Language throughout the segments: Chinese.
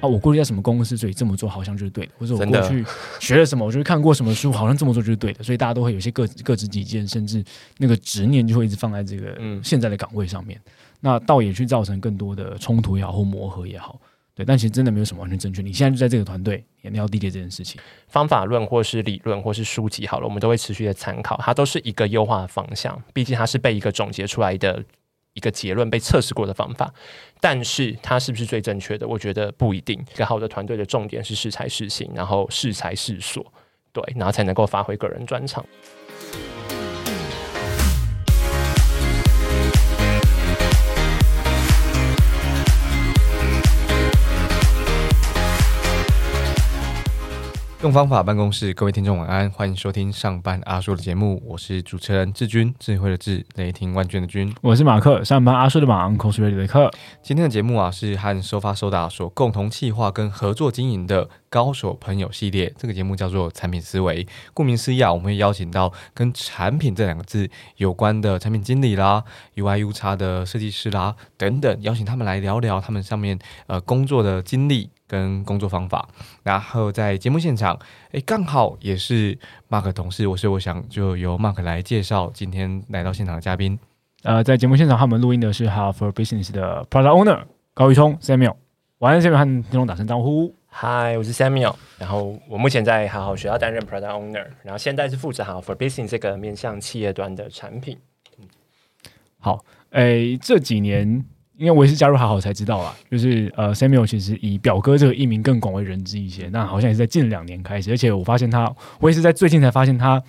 啊，我过去在什么公司，所以这么做好像就是对的，或者我过去学了什么，我就是看过什么书，好像这么做就是对的，所以大家都会有些各各执己见，甚至那个执念就会一直放在这个嗯。现在的岗位上面，那倒也去造成更多的冲突也好或磨合也好，对，但其实真的没有什么完全正确，你现在就在这个团队，你要理解这件事情。方法论或是理论或是书籍好了，我们都会持续的参考，它都是一个优化的方向。毕竟它是被一个总结出来的一个结论被测试过的方法，但是它是不是最正确的？我觉得不一定。一个好的团队的重点是适才适性，然后适才适所，对，然后才能够发挥个人专长。用方法办公室，各位听众晚安，欢迎收听上班阿叔的节目，我是主持人志军，智慧的智，雷霆万钧的军。我是马克，上班阿叔的马，Uncle s r e a d y 的克。今天的节目啊，是和收发收打所共同企划跟合作经营的高手朋友系列。这个节目叫做产品思维，顾名思义啊，我们会邀请到跟产品这两个字有关的产品经理啦、UI U 叉的设计师啦等等，邀请他们来聊聊他们上面呃工作的经历。跟工作方法，然后在节目现场，诶，刚好也是 Mark 同事，我所以我想就由 Mark 来介绍今天来到现场的嘉宾。呃，在节目现场，他们录音的是 halfourbusiness 的 Product Owner 高宇聪 Samuel。晚安，Samuel 和听众打声招呼。嗨，我是 Samuel，然后我目前在好好学校担任 Product Owner，然后现在是负责好 for Business 这个面向企业端的产品。好，诶，这几年。因为我也是加入好好才知道啊，就是呃，Samuel 其实以表哥这个艺名更广为人知一些。那好像也是在近两年开始，而且我发现他，我也是在最近才发现他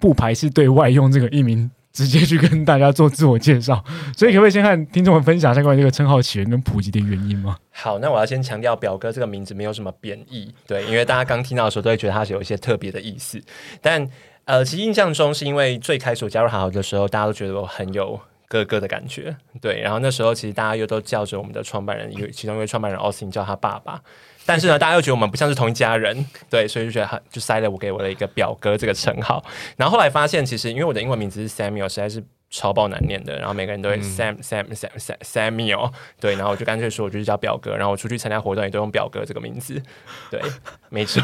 不排斥对外用这个艺名直接去跟大家做自我介绍。所以可不可以先和听众们分享一下关于这个称号起源跟普及的原因吗？好，那我要先强调，表哥这个名字没有什么贬义，对，因为大家刚听到的时候都会觉得它是有一些特别的意思。但呃，其实印象中是因为最开始我加入好好的时候，大家都觉得我很有。哥哥的感觉，对，然后那时候其实大家又都叫着我们的创办人，有其中一位创办人 Austin 叫他爸爸，但是呢，大家又觉得我们不像是同一家人，对，所以就觉得很就塞了我给我的一个表哥这个称号。然后后来发现，其实因为我的英文名字是 Samuel，实在是超爆难念的，然后每个人都会 Sam Sam Sam Sam Samuel，对，然后我就干脆说我就是叫表哥，然后我出去参加活动也都用表哥这个名字，对，没错。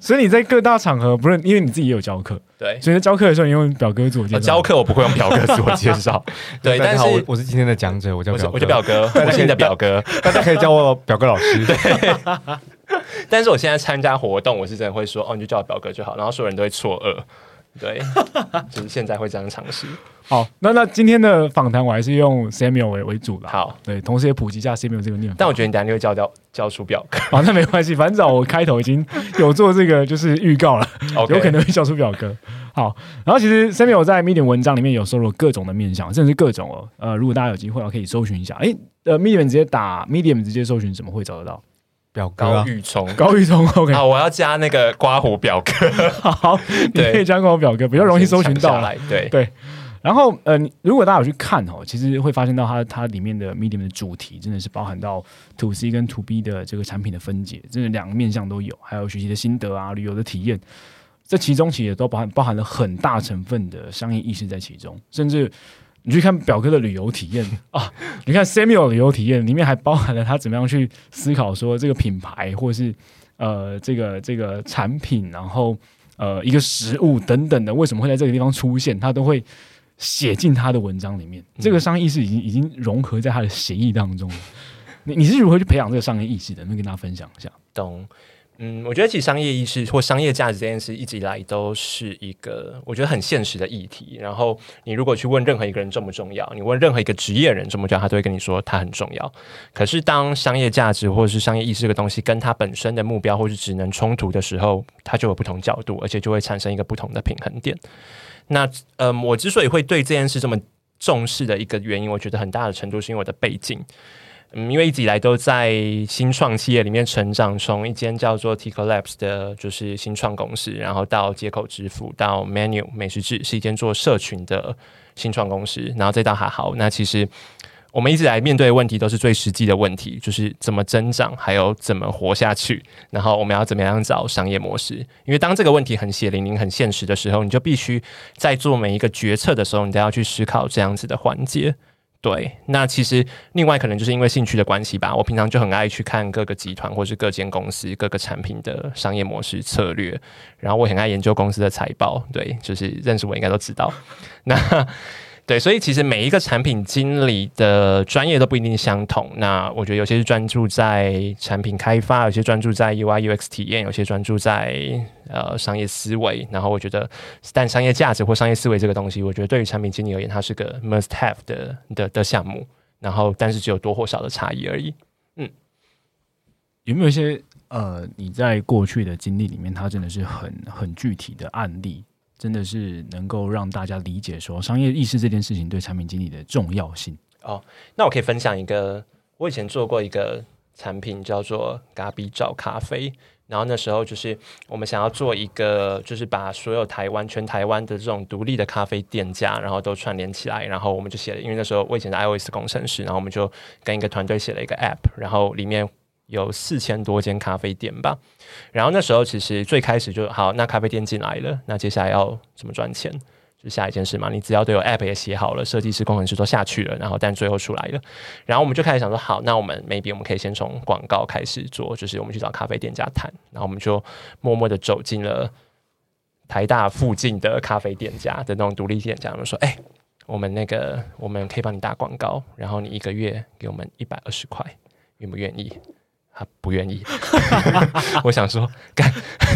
所以你在各大场合，不是因为你自己也有教课，对，所以在教课的时候你用表哥自我介绍。教课我不会用表哥自我介绍，对，但是我我是今天的讲者，我叫表哥，我叫表哥，我是你的表哥，大家可以叫我表哥老师。对，但是我现在参加活动，我是真的会说哦，你就叫我表哥就好，然后所有人都会错愕。对，就是现在会这样尝试。好，那那今天的访谈我还是用 Samuel 为为主了。好，对，同时也普及一下 Samuel 这个念法。但我觉得你等下就会叫叫叫出表哥。好，那没关系，反正我开头已经有做这个就是预告了，有可能会叫出表哥。好，然后其实 Samuel 在 Medium 文章里面有收录各种的面向，甚至各种哦。呃，如果大家有机会可以搜寻一下，哎，呃，Medium 直接打 Medium 直接搜寻怎么会找得到？表哥高玉聪，高玉聪，OK，好，我要加那个刮胡表哥，好，你可以加刮胡表哥，比较容易搜寻到来，对。对。然后，呃，如果大家有去看哦，其实会发现到它它里面的 Medium 的主题真的是包含到 To C 跟 To B 的这个产品的分解，真的两个面向都有，还有学习的心得啊、旅游的体验，这其中其实也都包含包含了很大成分的商业意识在其中，甚至。你去看表哥的旅游体验啊，你看 Samuel 旅游体验里面还包含了他怎么样去思考说这个品牌或是呃这个这个产品，然后呃一个食物等等的为什么会在这个地方出现，他都会写进他的文章里面。这个商业意识已经已经融合在他的协议当中了。你你是如何去培养这个商业意识的？能跟大家分享一下？懂。嗯，我觉得其实商业意识或商业价值这件事一直以来都是一个我觉得很现实的议题。然后你如果去问任何一个人重不重要，你问任何一个职业人重不重要，他都会跟你说他很重要。可是当商业价值或者是商业意识这个东西跟他本身的目标或是职能冲突的时候，它就有不同角度，而且就会产生一个不同的平衡点。那嗯，我之所以会对这件事这么重视的一个原因，我觉得很大的程度是因为我的背景。嗯，因为一直以来都在新创企业里面成长，从一间叫做 Tico Labs 的，就是新创公司，然后到接口支付，到 Menu 美食志，是一间做社群的新创公司，然后再到还好。那其实我们一直来面对的问题都是最实际的问题，就是怎么增长，还有怎么活下去。然后我们要怎么样找商业模式？因为当这个问题很血淋淋、很现实的时候，你就必须在做每一个决策的时候，你都要去思考这样子的环节。对，那其实另外可能就是因为兴趣的关系吧，我平常就很爱去看各个集团或是各间公司各个产品的商业模式策略，然后我很爱研究公司的财报。对，就是认识我应该都知道。那对，所以其实每一个产品经理的专业都不一定相同。那我觉得有些是专注在产品开发，有些专注在 UI UX 体验，有些专注在呃商业思维。然后我觉得，但商业价值或商业思维这个东西，我觉得对于产品经理而言，它是个 must have 的的的项目。然后，但是只有多或少的差异而已。嗯，有没有一些呃，你在过去的经历里面，它真的是很很具体的案例？真的是能够让大家理解说商业意识这件事情对产品经理的重要性哦。那我可以分享一个，我以前做过一个产品叫做咖比找咖啡，然后那时候就是我们想要做一个，就是把所有台湾全台湾的这种独立的咖啡店家，然后都串联起来，然后我们就写了，因为那时候我以前是 iOS 工程师，然后我们就跟一个团队写了一个 App，然后里面有四千多间咖啡店吧。然后那时候其实最开始就好，那咖啡店进来了，那接下来要怎么赚钱？就下一件事嘛。你只要都有 App 也写好了，设计师、工程师都下去了，然后但最后出来了。然后我们就开始想说，好，那我们 maybe 我们可以先从广告开始做，就是我们去找咖啡店家谈。然后我们就默默的走进了台大附近的咖啡店家的那种独立店家，我们说，哎，我们那个我们可以帮你打广告，然后你一个月给我们一百二十块，愿不愿意？他不愿意，我想说，干，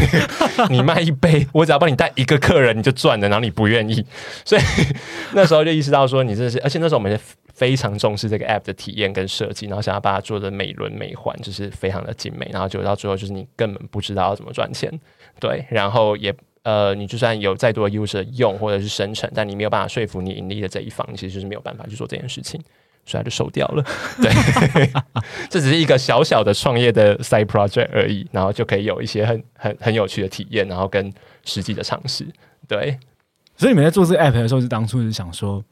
你卖一杯，我只要帮你带一个客人，你就赚了。然后你不愿意，所以那时候就意识到说，你这是，而且那时候我们非常重视这个 app 的体验跟设计，然后想要把它做的美轮美奂，就是非常的精美。然后就到最后，就是你根本不知道要怎么赚钱，对，然后也呃，你就算有再多的 user 用或者是生成，但你没有办法说服你盈利的这一方，其实就是没有办法去做这件事情。所以他就收掉了，对，这只是一个小小的创业的 side project 而已，然后就可以有一些很很很有趣的体验，然后跟实际的尝试，对。所以你们在做这个 app 的时候，是当初是想说，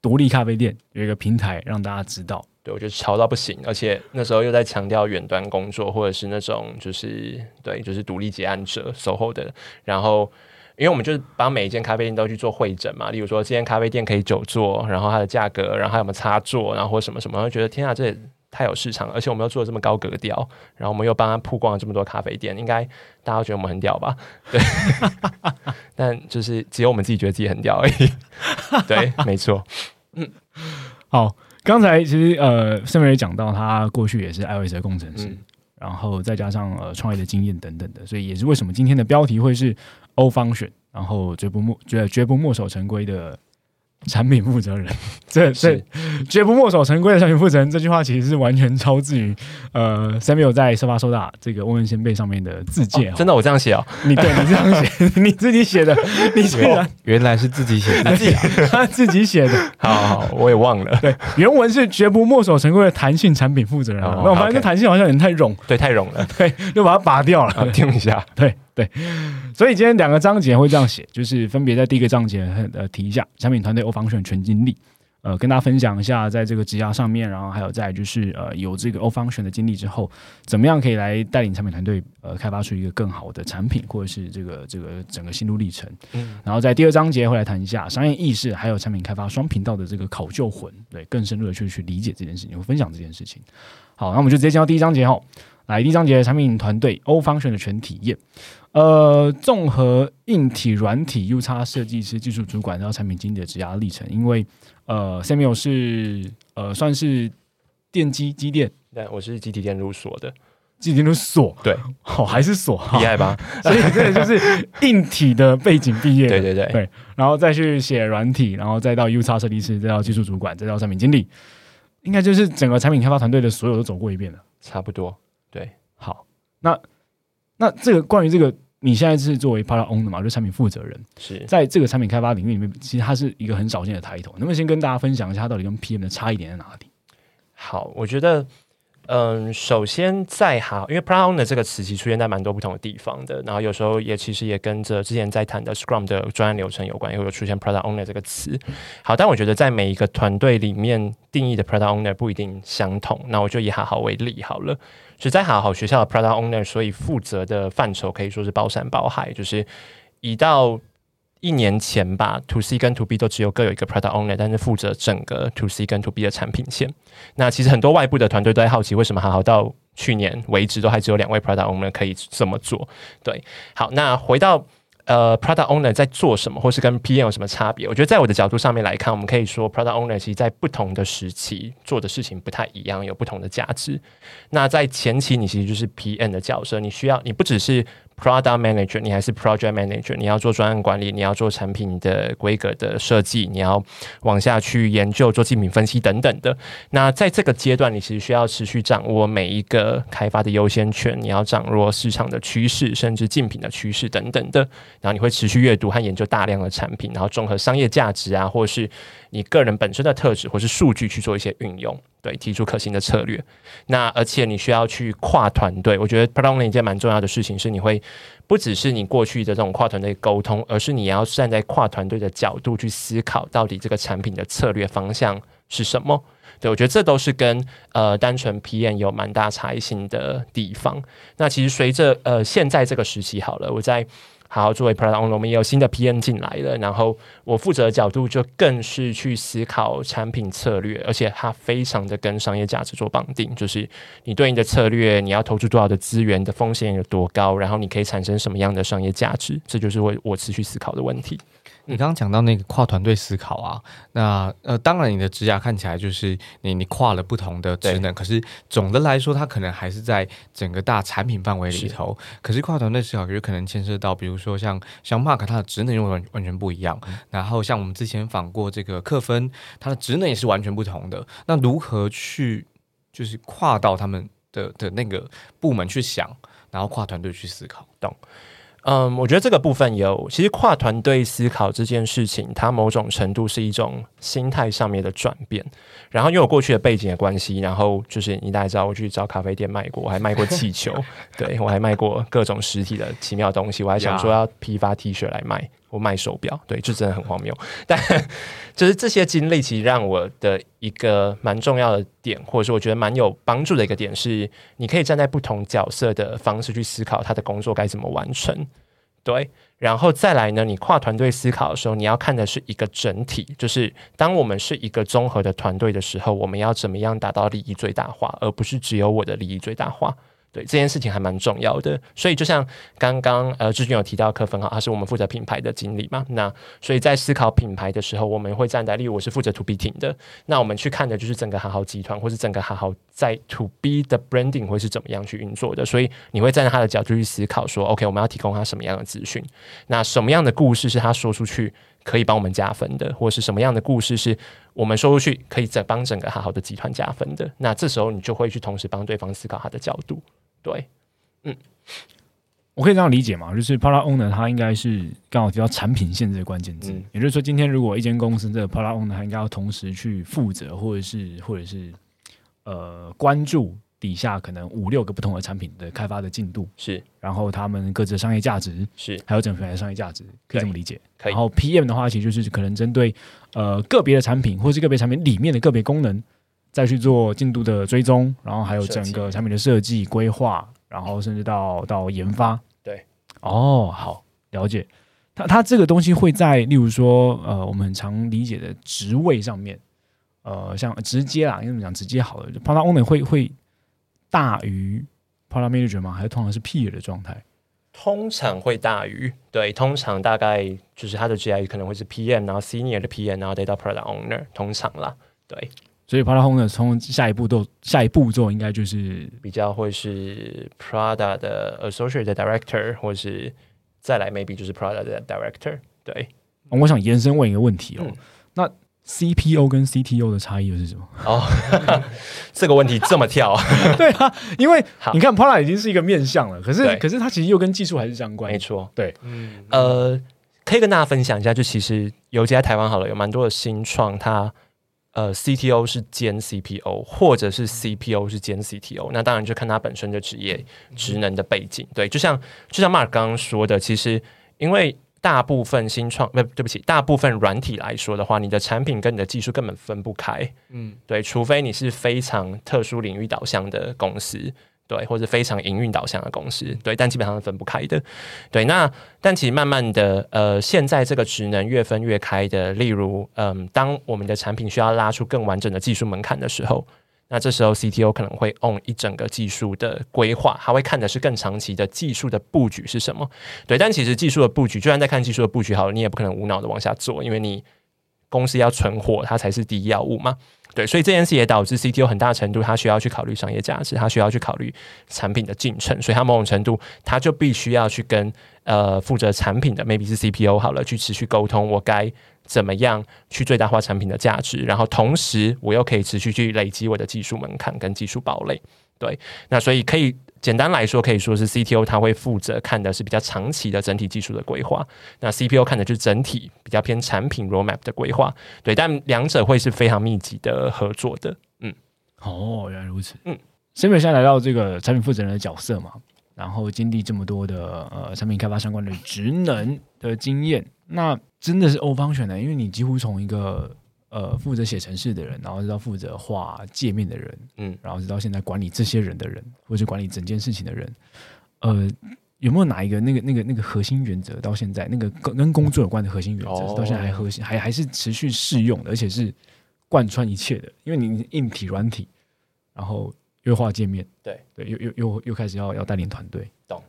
独立咖啡店有一个平台让大家知道，对我觉得潮到不行，而且那时候又在强调远端工作，或者是那种就是对，就是独立结案者 SOHO 的，然后。因为我们就是把每一间咖啡店都去做会诊嘛，例如说这间咖啡店可以久坐，然后它的价格，然后还有没有插座，然后或什么什么，觉得天啊，这也太有市场了，而且我们又做的这么高格调，然后我们又帮他曝光了这么多咖啡店，应该大家都觉得我们很屌吧？对，但就是只有我们自己觉得自己很屌而已。对，没错。嗯，好，刚才其实呃，盛伟也讲到他过去也是 iOS 的工程师，然后再加上呃创业的经验等等的，所以也是为什么今天的标题会是。“O Function”，，然后绝不墨绝绝不墨守成规的产品负责人，这这绝不墨守成规的产品负责人这句话其实是完全超自于呃，Samuel 在收发收大这个问问先辈上面的自荐。真的，我这样写哦，你对你这样写，你自己写的，你原来原来是自己写，自己他自己写的。好好，我也忘了。对，原文是绝不墨守成规的弹性产品负责人。那我发现这弹性好像有点太冗，对，太冗了，对，就把它拔掉了，听一下，对。对，所以今天两个章节会这样写，就是分别在第一个章节呃提一下产品团队欧方选全经历，呃跟大家分享一下在这个职涯上面，然后还有在就是呃有这个欧方选的经历之后，怎么样可以来带领产品团队呃开发出一个更好的产品，或者是这个这个整个心路历程。嗯，然后在第二章节会来谈一下商业意识，还有产品开发双频道的这个考究魂，对，更深入的去去理解这件事情，会分享这件事情。好，那我们就直接进到第一章节哈，来第一章节产品团队欧方选的全体验。呃，综合硬体、软体、U 叉设计师、技术主管，然后产品经理的职涯历程。因为呃，Samuel 是呃，算是电机机电，对，我是集体电路所的，集体电路所，对，好，还是所，厉害吧？所以这个就是硬体的背景毕业，对对对。对，然后再去写软体，然后再到 U 叉设计师，再到技术主管，再到产品经理，应该就是整个产品开发团队的所有都走过一遍了，差不多。对，好，那那这个关于这个。你现在是作为 Product Owner 嘛，就产品负责人，是在这个产品开发领域里面，其实它是一个很少见的抬头。能不能先跟大家分享一下，它到底跟 PM 的差异点在哪里？好，我觉得嗯，首先在哈，因为 Product Owner 这个词其实出现在蛮多不同的地方的，然后有时候也其实也跟着之前在谈的 Scrum 的专案流程有关，也会有出现 Product Owner 这个词。好，但我觉得在每一个团队里面定义的 Product Owner 不一定相同。那我就以哈好为例好了，就在好好学校的 Product Owner，所以负责的范畴可以说是包山包海，就是一到。一年前吧，To C 跟 To B 都只有各有一个 Product Owner，但是负责整个 To C 跟 To B 的产品线。那其实很多外部的团队都在好奇，为什么好好到去年为止都还只有两位 Product Owner 可以这么做？对，好，那回到。呃，product owner 在做什么，或是跟 PM 有什么差别？我觉得在我的角度上面来看，我们可以说 product owner 其实在不同的时期做的事情不太一样，有不同的价值。那在前期，你其实就是 PM 的角色，你需要你不只是 product manager，你还是 project manager，你要做专案管理，你要做产品的规格的设计，你要往下去研究做竞品分析等等的。那在这个阶段，你其实需要持续掌握每一个开发的优先权，你要掌握市场的趋势，甚至竞品的趋势等等的。然后你会持续阅读和研究大量的产品，然后综合商业价值啊，或是你个人本身的特质，或是数据去做一些运用，对，提出可行的策略。那而且你需要去跨团队，我觉得 p r o n 一件蛮重要的事情是，你会不只是你过去的这种跨团队沟通，而是你要站在跨团队的角度去思考，到底这个产品的策略方向是什么。对我觉得这都是跟呃单纯 PM 有蛮大差异性的地方。那其实随着呃现在这个时期好了，我在。好，作为 Product Owner，我们也有新的 PN 进来了。然后我负责的角度就更是去思考产品策略，而且它非常的跟商业价值做绑定，就是你对应的策略，你要投出多少的资源，的风险有多高，然后你可以产生什么样的商业价值，这就是我我持续思考的问题。你刚刚讲到那个跨团队思考啊，那呃，当然你的职涯看起来就是你你跨了不同的职能，可是总的来说，它可能还是在整个大产品范围里头。可是跨团队思考有可能牵涉到，比如说像像 Mark 他的职能又完完全不一样，然后像我们之前访过这个克分，他的职能也是完全不同的。那如何去就是跨到他们的的那个部门去想，然后跨团队去思考，懂？嗯，我觉得这个部分有，其实跨团队思考这件事情，它某种程度是一种心态上面的转变。然后因为我过去的背景的关系，然后就是你大家知道，我去找咖啡店卖过，我还卖过气球，对我还卖过各种实体的奇妙东西，我还想说要批发 T 恤来卖，我卖手表，对，就真的很荒谬。但就是这些经历，其实让我的一个蛮重要的点，或者说我觉得蛮有帮助的一个点是，你可以站在不同角色的方式去思考他的工作该怎么完成。对，然后再来呢？你跨团队思考的时候，你要看的是一个整体，就是当我们是一个综合的团队的时候，我们要怎么样达到利益最大化，而不是只有我的利益最大化。对这件事情还蛮重要的，所以就像刚刚呃志军有提到柯芬哈，他是我们负责品牌的经理嘛，那所以在思考品牌的时候，我们会站在，例如我是负责 To B 厅的，那我们去看的就是整个好好集团或是整个好好在 To B 的 branding 会是怎么样去运作的，所以你会站在他的角度去思考说，OK，我们要提供他什么样的资讯，那什么样的故事是他说出去可以帮我们加分的，或是什么样的故事是我们说出去可以再帮整个好好的集团加分的，那这时候你就会去同时帮对方思考他的角度。对，嗯，我可以这样理解嘛？就是 Product Owner 他应该是刚好提到产品线这个关键字，也就是说，今天如果一间公司这个 Product Owner 他应该要同时去负责，或者是或者是呃关注底下可能五六个不同的产品的开发的进度，是，然后他们各自的商业价值是，还有整品牌的商业价值，可以这么理解。然后 PM 的话，其实就是可能针对呃个别的产品，或是个别产品里面的个别功能。再去做进度的追踪，然后还有整个产品的设计规划，然后甚至到到研发。对，哦，好，了解。它它这个东西会在，例如说，呃，我们很常理解的职位上面，呃，像直接啦，因为讲直接好了，Product Owner 会会大于 Product Manager 吗？还是通常是 Peer 的状态？通常会大于，对，通常大概就是它的 GI 可能会是 PM，然后 Senior 的 PM，然后再到 Product Owner，通常啦，对。所以 product owner，从下一步都下一步做，应该就是比较会是 Prada 的 Associate Director，或是再来 maybe 就是 Prada 的 Director。对，我想延伸问一个问题哦，那 CPO 跟 CTO 的差异又是什么？哦，这个问题这么跳？对啊，因为你看 Prada 已经是一个面向了，可是可是它其实又跟技术还是相关。没错，对，嗯，呃，可以跟大家分享一下，就其实尤其在台湾好了，有蛮多的新创它。呃，CTO 是兼 CPO，或者是 CPO 是兼 CTO，那当然就看它本身的职业职能的背景。对，就像就像 Mark 刚刚说的，其实因为大部分新创，不对不起，大部分软体来说的话，你的产品跟你的技术根本分不开。嗯，对，除非你是非常特殊领域导向的公司。对，或者非常营运导向的公司，对，但基本上是分不开的。对，那但其实慢慢的，呃，现在这个职能越分越开的，例如，嗯，当我们的产品需要拉出更完整的技术门槛的时候，那这时候 CTO 可能会 on 一整个技术的规划，他会看的是更长期的技术的布局是什么。对，但其实技术的布局，就算在看技术的布局好了，你也不可能无脑的往下做，因为你公司要存活，它才是第一要务嘛。对，所以这件事也导致 CTO 很大程度他需要去考虑商业价值，他需要去考虑产品的进程，所以他某种程度他就必须要去跟呃负责产品的 maybe 是 CPO 好了，去持续沟通，我该怎么样去最大化产品的价值，然后同时我又可以持续去累积我的技术门槛跟技术堡垒。对，那所以可以。简单来说，可以说是 CTO 他会负责看的是比较长期的整体技术的规划，那 CPO 看的就是整体比较偏产品 roadmap 的规划。对，但两者会是非常密集的合作的。嗯，哦，原来如此。嗯，Samuel 现在来到这个产品负责人的角色嘛，然后经历这么多的呃产品开发相关的职能的经验，那真的是欧方选的，因为你几乎从一个。呃，负责写程式的人，然后直到负责画界面的人，嗯，然后直到现在管理这些人的人，或者管理整件事情的人，呃，有没有哪一个那个那个那个核心原则到现在那个跟跟工作有关的核心原则，到现在还核心还还是持续适用的，而且是贯穿一切的？因为你硬体、软体，然后优化界面，对对，又又又又开始要要带领团队，懂？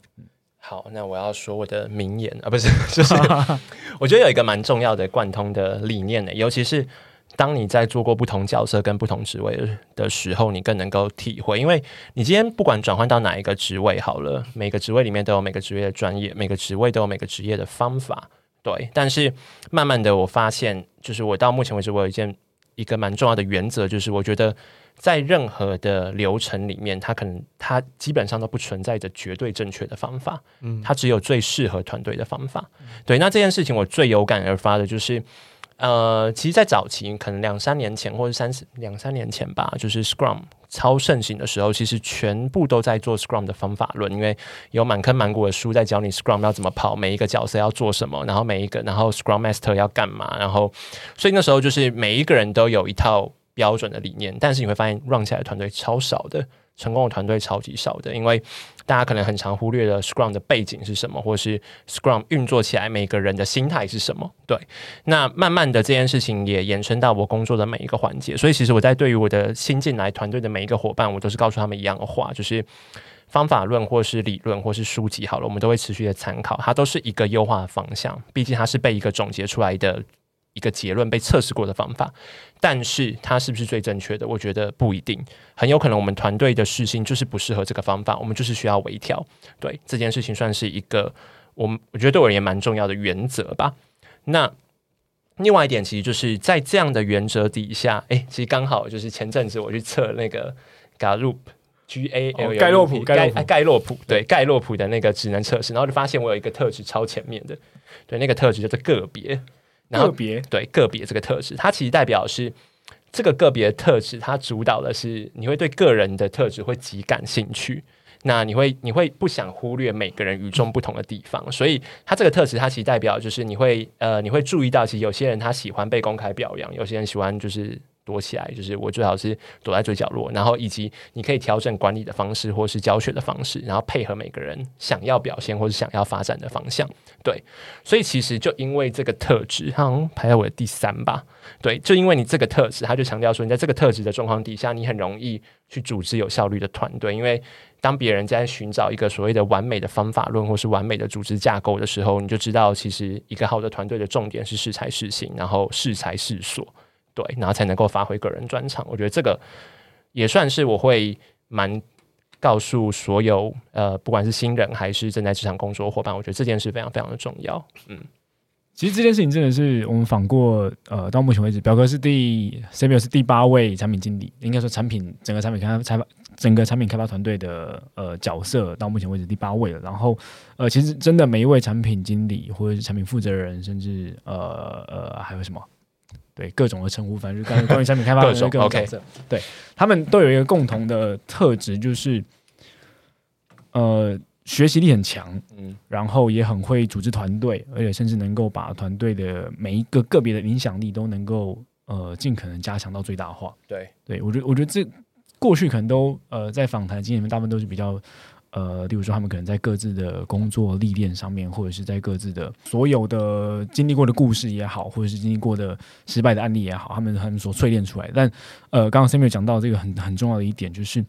好，那我要说我的名言啊，不是，就是我觉得有一个蛮重要的贯通的理念呢，尤其是。当你在做过不同角色跟不同职位的时候，你更能够体会，因为你今天不管转换到哪一个职位好了，每个职位里面都有每个职业的专业，每个职位都有每个职业的方法，对。但是慢慢的，我发现，就是我到目前为止，我有一件一个蛮重要的原则，就是我觉得在任何的流程里面，它可能它基本上都不存在着绝对正确的方法，嗯，它只有最适合团队的方法。对，那这件事情我最有感而发的就是。呃，其实，在早期，可能两三年前或者三十两三年前吧，就是 Scrum 超盛行的时候，其实全部都在做 Scrum 的方法论，因为有满坑满谷的书在教你 Scrum 要怎么跑，每一个角色要做什么，然后每一个，然后 Scrum Master 要干嘛，然后，所以那时候就是每一个人都有一套标准的理念，但是你会发现 run 起来的团队超少的。成功的团队超级少的，因为大家可能很常忽略了 Scrum 的背景是什么，或是 Scrum 运作起来每个人的心态是什么。对，那慢慢的这件事情也延伸到我工作的每一个环节。所以其实我在对于我的新进来团队的每一个伙伴，我都是告诉他们一样的话，就是方法论或是理论或是书籍好了，我们都会持续的参考，它都是一个优化的方向。毕竟它是被一个总结出来的。一个结论被测试过的方法，但是它是不是最正确的？我觉得不一定，很有可能我们团队的事情就是不适合这个方法，我们就是需要微调。对这件事情，算是一个我们我觉得对我而言蛮重要的原则吧。那另外一点，其实就是在这样的原则底下，哎，其实刚好就是前阵子我去测那个 Galup G A L 盖洛普盖盖洛普对盖洛普的那个智能测试，然后就发现我有一个特质超前面的，对那个特质叫做个别。个别对个别这个特质，它其实代表是这个个别特质，它主导的是你会对个人的特质会极感兴趣，那你会你会不想忽略每个人与众不同的地方，所以它这个特质，它其实代表就是你会呃你会注意到，其实有些人他喜欢被公开表扬，有些人喜欢就是。躲起来，就是我最好是躲在最角落，然后以及你可以调整管理的方式或是教学的方式，然后配合每个人想要表现或者想要发展的方向。对，所以其实就因为这个特质，好像排在我的第三吧。对，就因为你这个特质，他就强调说，你在这个特质的状况底下，你很容易去组织有效率的团队。因为当别人在寻找一个所谓的完美的方法论或是完美的组织架构的时候，你就知道，其实一个好的团队的重点是适才适性，然后适才适所。对，然后才能够发挥个人专长。我觉得这个也算是我会蛮告诉所有呃，不管是新人还是正在职场工作伙伴，我觉得这件事非常非常的重要。嗯，其实这件事情真的是我们访过呃，到目前为止，表哥是第 c b 是第八位产品经理，应该说产品整个产品、开发整个产品开发团队的呃角色，到目前为止第八位了。然后呃，其实真的每一位产品经理或者是产品负责人，甚至呃呃还有什么？对各种的称呼，反正就关于关于产品开发的各种各种角色，对他们都有一个共同的特质，就是呃学习力很强，嗯。然后也很会组织团队，而且甚至能够把团队的每一个个别的影响力都能够呃尽可能加强到最大化。对，对我觉得，我觉得这过去可能都呃在访谈经验里面，大部分都是比较呃，例如说他们可能在各自的工作历练上面，或者是在各自的所有的经历过的故事也好，或者是经历过的失败的案例也好，他们他们所淬炼出来。但呃，刚刚 Samuel 讲到这个很很重要的一点就是。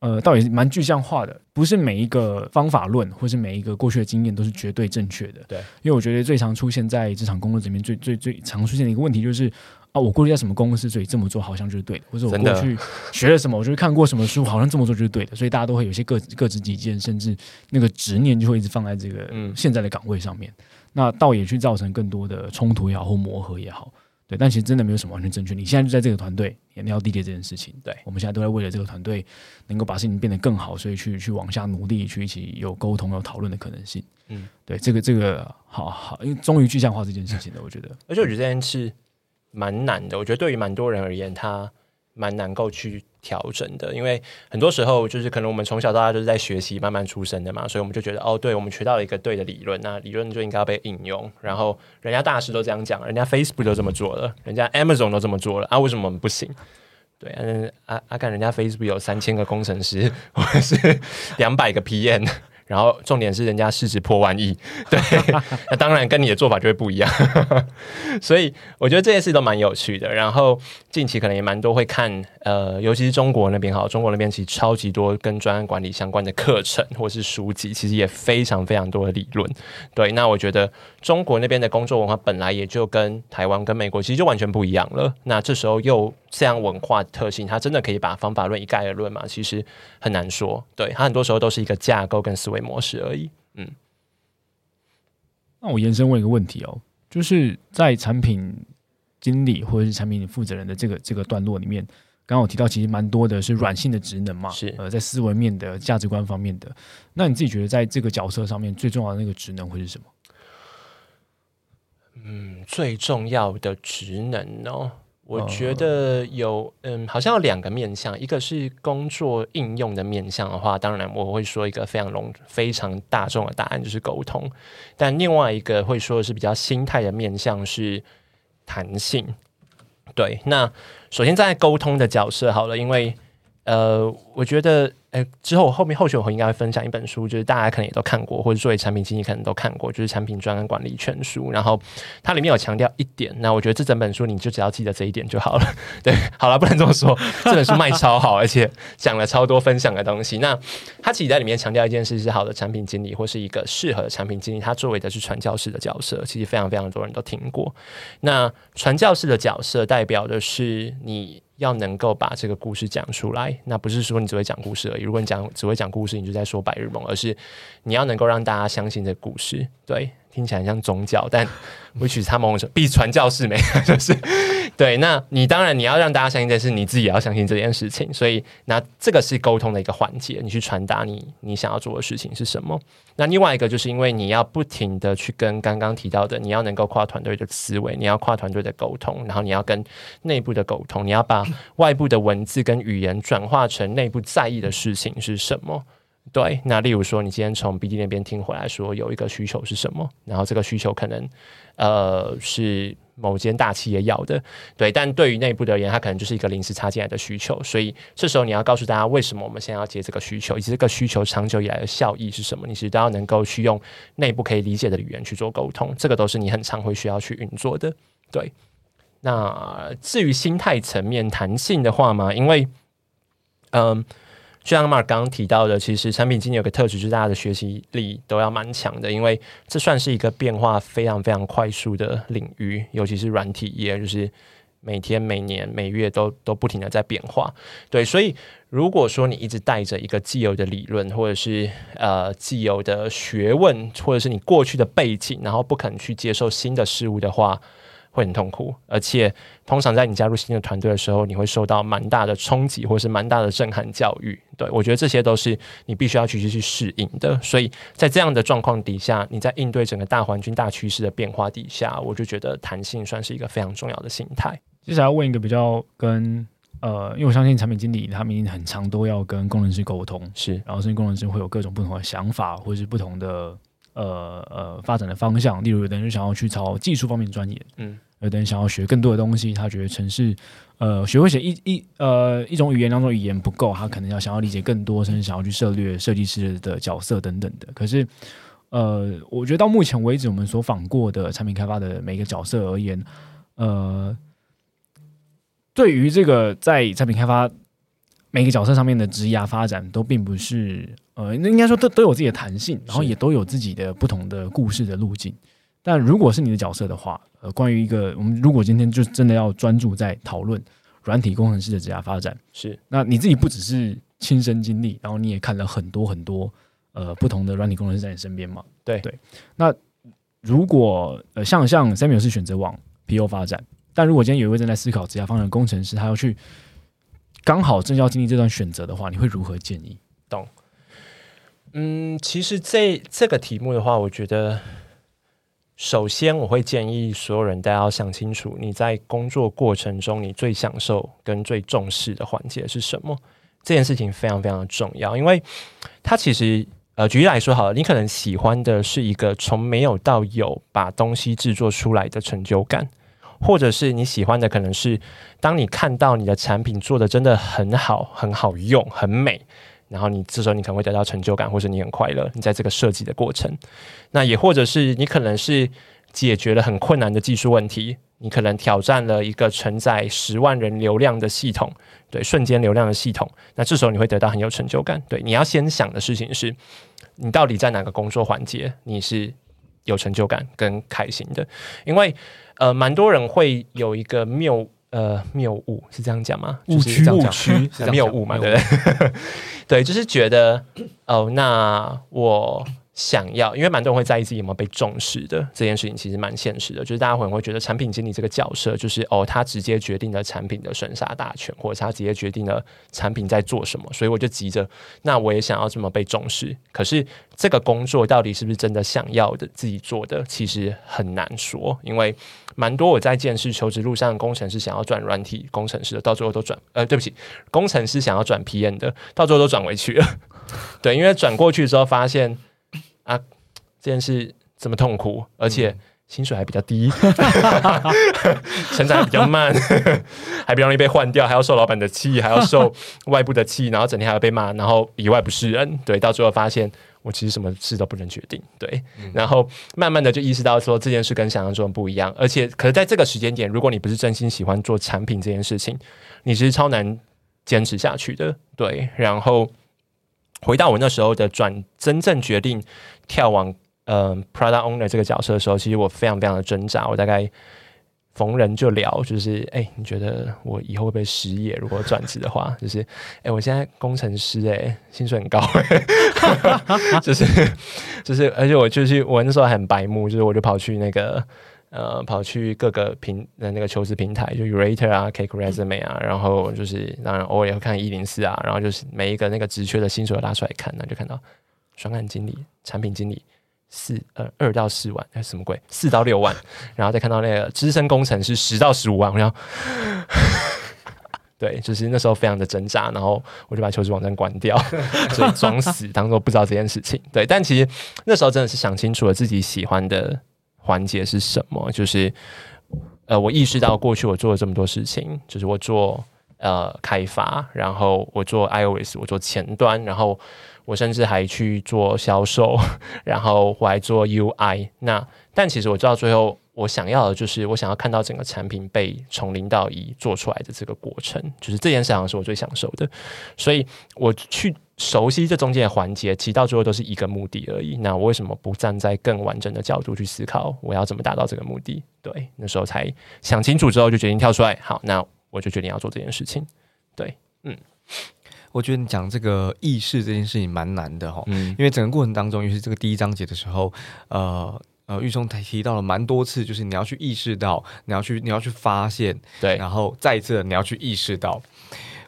呃，倒也是蛮具象化的，不是每一个方法论或是每一个过去的经验都是绝对正确的。对，因为我觉得最常出现在职场工作里面最最最常出现的一个问题就是啊，我过去在什么公司，所以这么做好像就是对的，或者我过去学了什么，我就是看过什么书，好像这么做就是对的，所以大家都会有一些各各执己见，甚至那个执念就会一直放在这个嗯现在的岗位上面，那倒也去造成更多的冲突也好或磨合也好。对，但其实真的没有什么完全正确。你现在就在这个团队，你要理解这件事情。对我们现在都在为了这个团队能够把事情变得更好，所以去去往下努力，去一起有沟通、有讨论的可能性。嗯，对，这个这个好好，因为终于具象化这件事情了，我觉得。而且我觉得这件事蛮难的。我觉得对于蛮多人而言，他蛮难够去调整的，因为很多时候就是可能我们从小到大都是在学习慢慢出生的嘛，所以我们就觉得哦，对，我们学到了一个对的理论，那理论就应该要被应用。然后人家大师都这样讲，人家 Facebook 都这么做了，人家 Amazon 都这么做了啊，为什么我们不行？对，嗯，啊啊，看人家 Facebook 有三千个工程师，或者是两百个 PM，然后重点是人家市值破万亿，对，那当然跟你的做法就会不一样。所以我觉得这件事都蛮有趣的。然后近期可能也蛮多会看，呃，尤其是中国那边哈，中国那边其实超级多跟专案管理相关的课程或是书籍，其实也非常非常多的理论。对，那我觉得中国那边的工作文化本来也就跟台湾跟美国其实就完全不一样了。那这时候又这样文化特性，它真的可以把方法论一概而论吗？其实很难说。对，它很多时候都是一个架构跟思维模式而已。嗯那我延伸问一个问题哦，就是在产品经理或者是产品负责人的这个这个段落里面，刚刚我提到其实蛮多的是软性的职能嘛，是呃，在思维面的价值观方面的。那你自己觉得在这个角色上面最重要的那个职能会是什么？嗯，最重要的职能哦，我呃觉得有，嗯，好像有两个面向，一个是工作应用的面向的话，当然我会说一个非常笼、非常大众的答案就是沟通，但另外一个会说的是比较心态的面向是弹性。对，那首先在沟通的角色好了，因为呃，我觉得，呃，之后我后面后续我应该会分享一本书，就是大家可能也都看过，或者作为产品经理可能都看过，就是《产品专案管理全书》。然后它里面有强调一点，那我觉得这整本书你就只要记得这一点就好了。对，好了，不能这么说，这本书卖超好，而且讲了超多分享的东西。那它其实在里面强调一件事是，好的产品经理或是一个适合的产品经理，他作为的是传教士的角色，其实非常非常多人都听过。那传教士的角色代表的是你要能够把这个故事讲出来，那不是说你只会讲故事而已。如果你讲只会讲故事，你就在说白日梦，而是你要能够让大家相信这个故事。对，听起来像宗教，但 which is 他某种程度比传教士没，就是对。那你当然你要让大家相信这件事，你自己也要相信这件事情。所以那这个是沟通的一个环节，你去传达你你想要做的事情是什么。那另外一个就是因为你要不停的去跟刚刚提到的，你要能够跨团队的思维，你要跨团队的沟通，然后你要跟内部的沟通，你要把外部的文字跟语言转化成内部在意的事情是什么。对，那例如说，你今天从 BD 那边听回来说有一个需求是什么，然后这个需求可能呃是某间大企业要的，对，但对于内部的而言，它可能就是一个临时插进来的需求，所以这时候你要告诉大家为什么我们现在要接这个需求，以及这个需求长久以来的效益是什么，你其实都要能够去用内部可以理解的语言去做沟通，这个都是你很常会需要去运作的，对。那至于心态层面弹性的话嘛，因为嗯。就像 Mark 刚刚提到的，其实产品经理有个特质，就是大家的学习力都要蛮强的，因为这算是一个变化非常非常快速的领域，尤其是软体业，就是每天、每年、每月都都不停的在变化。对，所以如果说你一直带着一个既有的理论，或者是呃既有的学问，或者是你过去的背景，然后不肯去接受新的事物的话，会很痛苦，而且通常在你加入新的团队的时候，你会受到蛮大的冲击，或是蛮大的震撼教育。对我觉得这些都是你必须要去去适应的。所以在这样的状况底下，你在应对整个大环境、大趋势的变化底下，我就觉得弹性算是一个非常重要的心态。接下来问一个比较跟呃，因为我相信产品经理他们很长都要跟工程师沟通，是，然后甚至工程师会有各种不同的想法，或者是不同的呃呃发展的方向。例如，有的人想要去朝技术方面钻研，嗯，有的人想要学更多的东西，他觉得城市呃学会写一一呃一种语言两种语言不够，他可能要想要理解更多，甚至想要去涉猎设计师的角色等等的。可是呃，我觉得到目前为止，我们所访过的产品开发的每个角色而言，呃。对于这个在产品开发每个角色上面的职涯发展，都并不是呃，那应该说都都有自己的弹性，然后也都有自己的不同的故事的路径。但如果是你的角色的话，呃，关于一个我们如果今天就真的要专注在讨论软体工程师的职涯发展，是那你自己不只是亲身经历，然后你也看了很多很多呃不同的软体工程师在你身边嘛？对对。那如果呃像像 Samuel 是选择往 PO 发展。但如果今天有一位正在思考职业方向的工程师，他要去刚好正要经历这段选择的话，你会如何建议？懂？嗯，其实这这个题目的话，我觉得首先我会建议所有人大家要想清楚，你在工作过程中你最享受跟最重视的环节是什么？这件事情非常非常的重要，因为它其实呃，举例来说好了，你可能喜欢的是一个从没有到有把东西制作出来的成就感。或者是你喜欢的，可能是当你看到你的产品做的真的很好、很好用、很美，然后你这时候你可能会得到成就感，或者你很快乐。你在这个设计的过程，那也或者是你可能是解决了很困难的技术问题，你可能挑战了一个承载十万人流量的系统，对瞬间流量的系统，那这时候你会得到很有成就感。对，你要先想的事情是，你到底在哪个工作环节你是有成就感跟开心的，因为。呃，蛮多人会有一个谬呃谬误，是这样讲吗？误区误区 谬误嘛，对不对？对，就是觉得哦，那我。想要，因为蛮多人会在意自己有没有被重视的这件事情，其实蛮现实的。就是大家可能会觉得产品经理这个角色，就是哦，他直接决定了产品的生杀大权，或者他直接决定了产品在做什么，所以我就急着，那我也想要这么被重视。可是这个工作到底是不是真的想要的自己做的，其实很难说。因为蛮多我在见识求职路上，工程师想要转软体工程师的，到最后都转呃，对不起，工程师想要转 PM 的，到最后都转回去了。对，因为转过去之后发现。啊，这件事这么痛苦，而且薪水还比较低，成长还比较慢，还比较容易被换掉，还要受老板的气，还要受外部的气，然后整天还要被骂，然后里外不是人。对，到最后发现我其实什么事都不能决定。对，然后慢慢的就意识到说这件事跟想象中的不一样，而且可是在这个时间点，如果你不是真心喜欢做产品这件事情，你其实超难坚持下去的。对，然后。回到我那时候的转，真正决定跳往呃 Prada Owner 这个角色的时候，其实我非常非常的挣扎。我大概逢人就聊，就是哎，你觉得我以后会不会失业？如果转职的话，就是哎，我现在工程师，哎，薪水很高，就是就是，而且我就是我那时候很白目，就是我就跑去那个。呃，跑去各个平的那个求职平台，就 Urater 啊，Cake Resume 啊，然后就是当然偶尔也会看一零四啊，然后就是每一个那个职缺的薪水拉出来看，那就看到双案经理、产品经理四呃二到四万，还是什么鬼？四到六万，然后再看到那个资深工程师十到十五万，我想，对，就是那时候非常的挣扎，然后我就把求职网站关掉，所以装死，当做不知道这件事情。对，但其实那时候真的是想清楚了自己喜欢的。环节是什么？就是，呃，我意识到过去我做了这么多事情，就是我做呃开发，然后我做 iOS，我做前端，然后我甚至还去做销售，然后我还做 UI。那但其实我知道最后。我想要的就是，我想要看到整个产品被从零到一做出来的这个过程，就是这件事情是我最享受的。所以我去熟悉这中间的环节，其实到最后都是一个目的而已。那我为什么不站在更完整的角度去思考，我要怎么达到这个目的？对，那时候才想清楚之后，就决定跳出来。好，那我就决定要做这件事情。对，嗯，我觉得你讲这个意识这件事情蛮难的哈，嗯，因为整个过程当中，尤其是这个第一章节的时候，呃。呃，玉松提提到了蛮多次，就是你要去意识到，你要去你要去发现，对，然后再一次你要去意识到。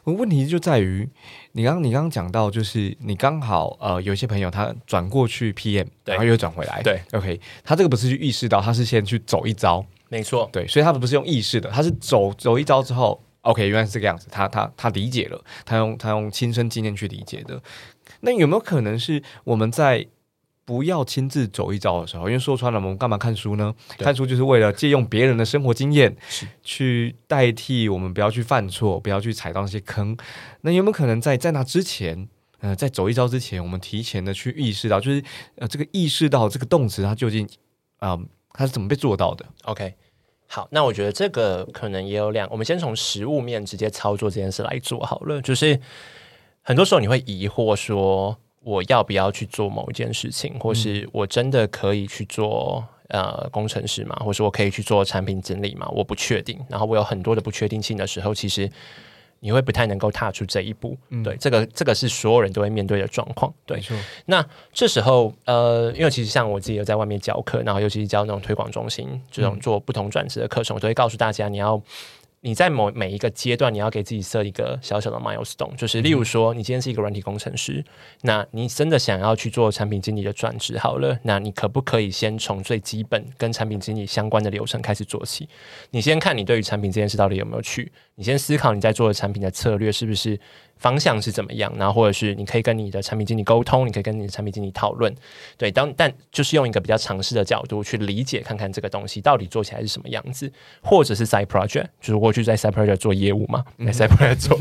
问题就在于，你刚你刚刚讲到，就是你刚好呃，有一些朋友他转过去 PM，然后又转回来，对，OK，他这个不是去意识到，他是先去走一招，没错，对，所以他不是用意识的，他是走走一招之后，OK，原来是这个样子，他他他理解了，他用他用亲身经验去理解的。那有没有可能是我们在不要亲自走一遭的时候？因为说穿了，我们干嘛看书呢？看书就是为了借用别人的生活经验去代替我们不要去犯错，不要去踩到那些坑。那有没有可能在在那之前？呃，在走一招之前，我们提前的去意识到，就是呃，这个意识到这个动词它究竟啊、呃它是怎么被做到的？OK，好，那我觉得这个可能也有两，我们先从实物面直接操作这件事来做好了。就是很多时候你会疑惑说，我要不要去做某一件事情，或是我真的可以去做呃工程师吗？或是我可以去做产品经理吗？我不确定。然后我有很多的不确定性的时候，其实。你会不太能够踏出这一步，对，这个这个是所有人都会面对的状况，对。那这时候，呃，因为其实像我自己有在外面教课，然后尤其是教那种推广中心这种做不同转职的课程，我都会告诉大家，你要你在某每一个阶段，你要给自己设一个小小的 milestone，就是例如说，你今天是一个软体工程师，那你真的想要去做产品经理的转职，好了，那你可不可以先从最基本跟产品经理相关的流程开始做起？你先看你对于产品这件事到底有没有趣，你先思考你在做的产品的策略是不是方向是怎么样，然后或者是你可以跟你的产品经理沟通，你可以跟你的产品经理讨论，对，当但就是用一个比较尝试的角度去理解看看这个东西到底做起来是什么样子，或者是 side project，就是过去在 side project 做业务嘛，在 side project 做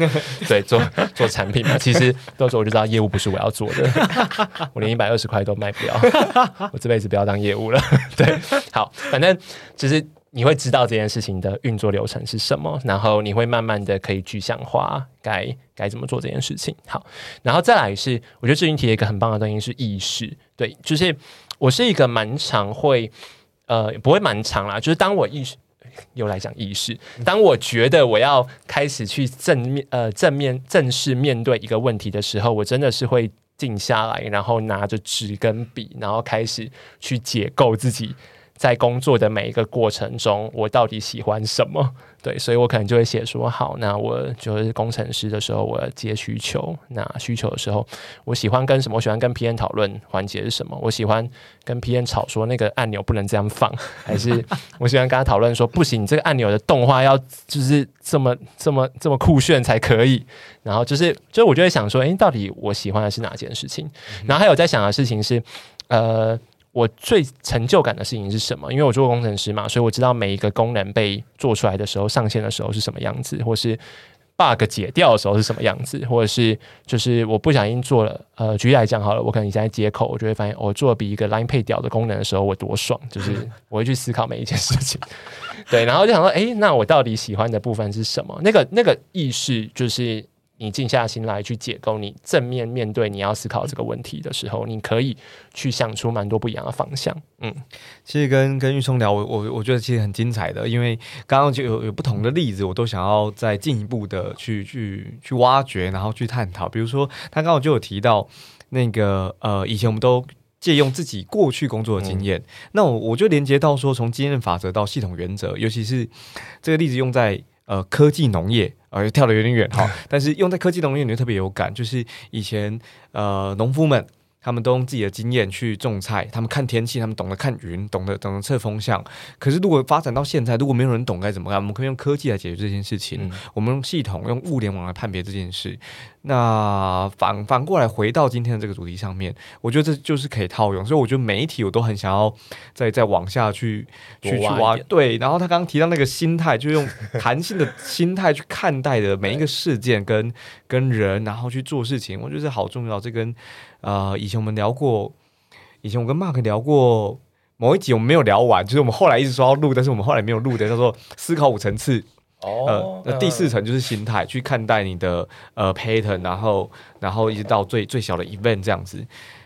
对做做产品嘛，其实到时候我就知道业务不是我要做的，我连一百二十块都卖不了，我这辈子不要当业务了，对，好，反正就是。你会知道这件事情的运作流程是什么，然后你会慢慢的可以具象化该该怎么做这件事情。好，然后再来是，我觉得志云提了一个很棒的东西是意识，对，就是我是一个蛮常会呃不会蛮长啦，就是当我意识。又来讲意识。当我觉得我要开始去正面呃正面正式面对一个问题的时候，我真的是会静下来，然后拿着纸跟笔，然后开始去解构自己在工作的每一个过程中，我到底喜欢什么？对，所以我可能就会写说，好，那我就是工程师的时候，我要接需求。那需求的时候，我喜欢跟什么？我喜欢跟 PM 讨论环节是什么？我喜欢跟 PM 吵说那个按钮不能这样放，还是我喜欢跟他讨论说，不行，你这个按钮的动画要就是这么这么这么酷炫才可以。然后就是，就是我就会想说，诶，到底我喜欢的是哪件事情？然后还有在想的事情是，呃。我最成就感的事情是什么？因为我做过工程师嘛，所以我知道每一个功能被做出来的时候，上线的时候是什么样子，或是 bug 解掉的时候是什么样子，或者是就是我不小心做了，呃，举例来讲好了，我可能现在接口，我就会发现我做比一个 line 配屌的功能的时候，我多爽，就是我会去思考每一件事情，对，然后就想说，诶，那我到底喜欢的部分是什么？那个那个意识就是。你静下心来去解构，你正面面对你要思考这个问题的时候，你可以去想出蛮多不一样的方向。嗯，其实跟跟玉松聊，我我我觉得其实很精彩的，因为刚刚就有有不同的例子，我都想要再进一步的去去去挖掘，然后去探讨。比如说，他刚刚就有提到那个呃，以前我们都借用自己过去工作的经验，那我我就连接到说，从经验法则到系统原则，尤其是这个例子用在呃科技农业。呃，跳的有点远哈，但是用在科技农业你就特别有感，就是以前呃农夫们。他们都用自己的经验去种菜，他们看天气，他们懂得看云，懂得懂得测风向。可是如果发展到现在，如果没有人懂该怎么干，我们可以用科技来解决这件事情。嗯我们用系统、用物联网来判别这件事。那反反过来回到今天的这个主题上面，我觉得这就是可以套用。所以我觉得媒体我都很想要再再往下去去去。挖对，然后他刚刚提到那个心态，就用弹性的心态去看待的每一个事件跟跟人，然后去做事情，我觉得这好重要。这跟呃以前我们聊过，以前我跟 Mark 聊过。某一集我们没有聊完，就是我们后来一直说要录，但是我们后来没有录的，叫做思考五层次。呃，那第四层就是心态，去看待你的呃 pattern，然后然后一直到最最小的 event 这样子。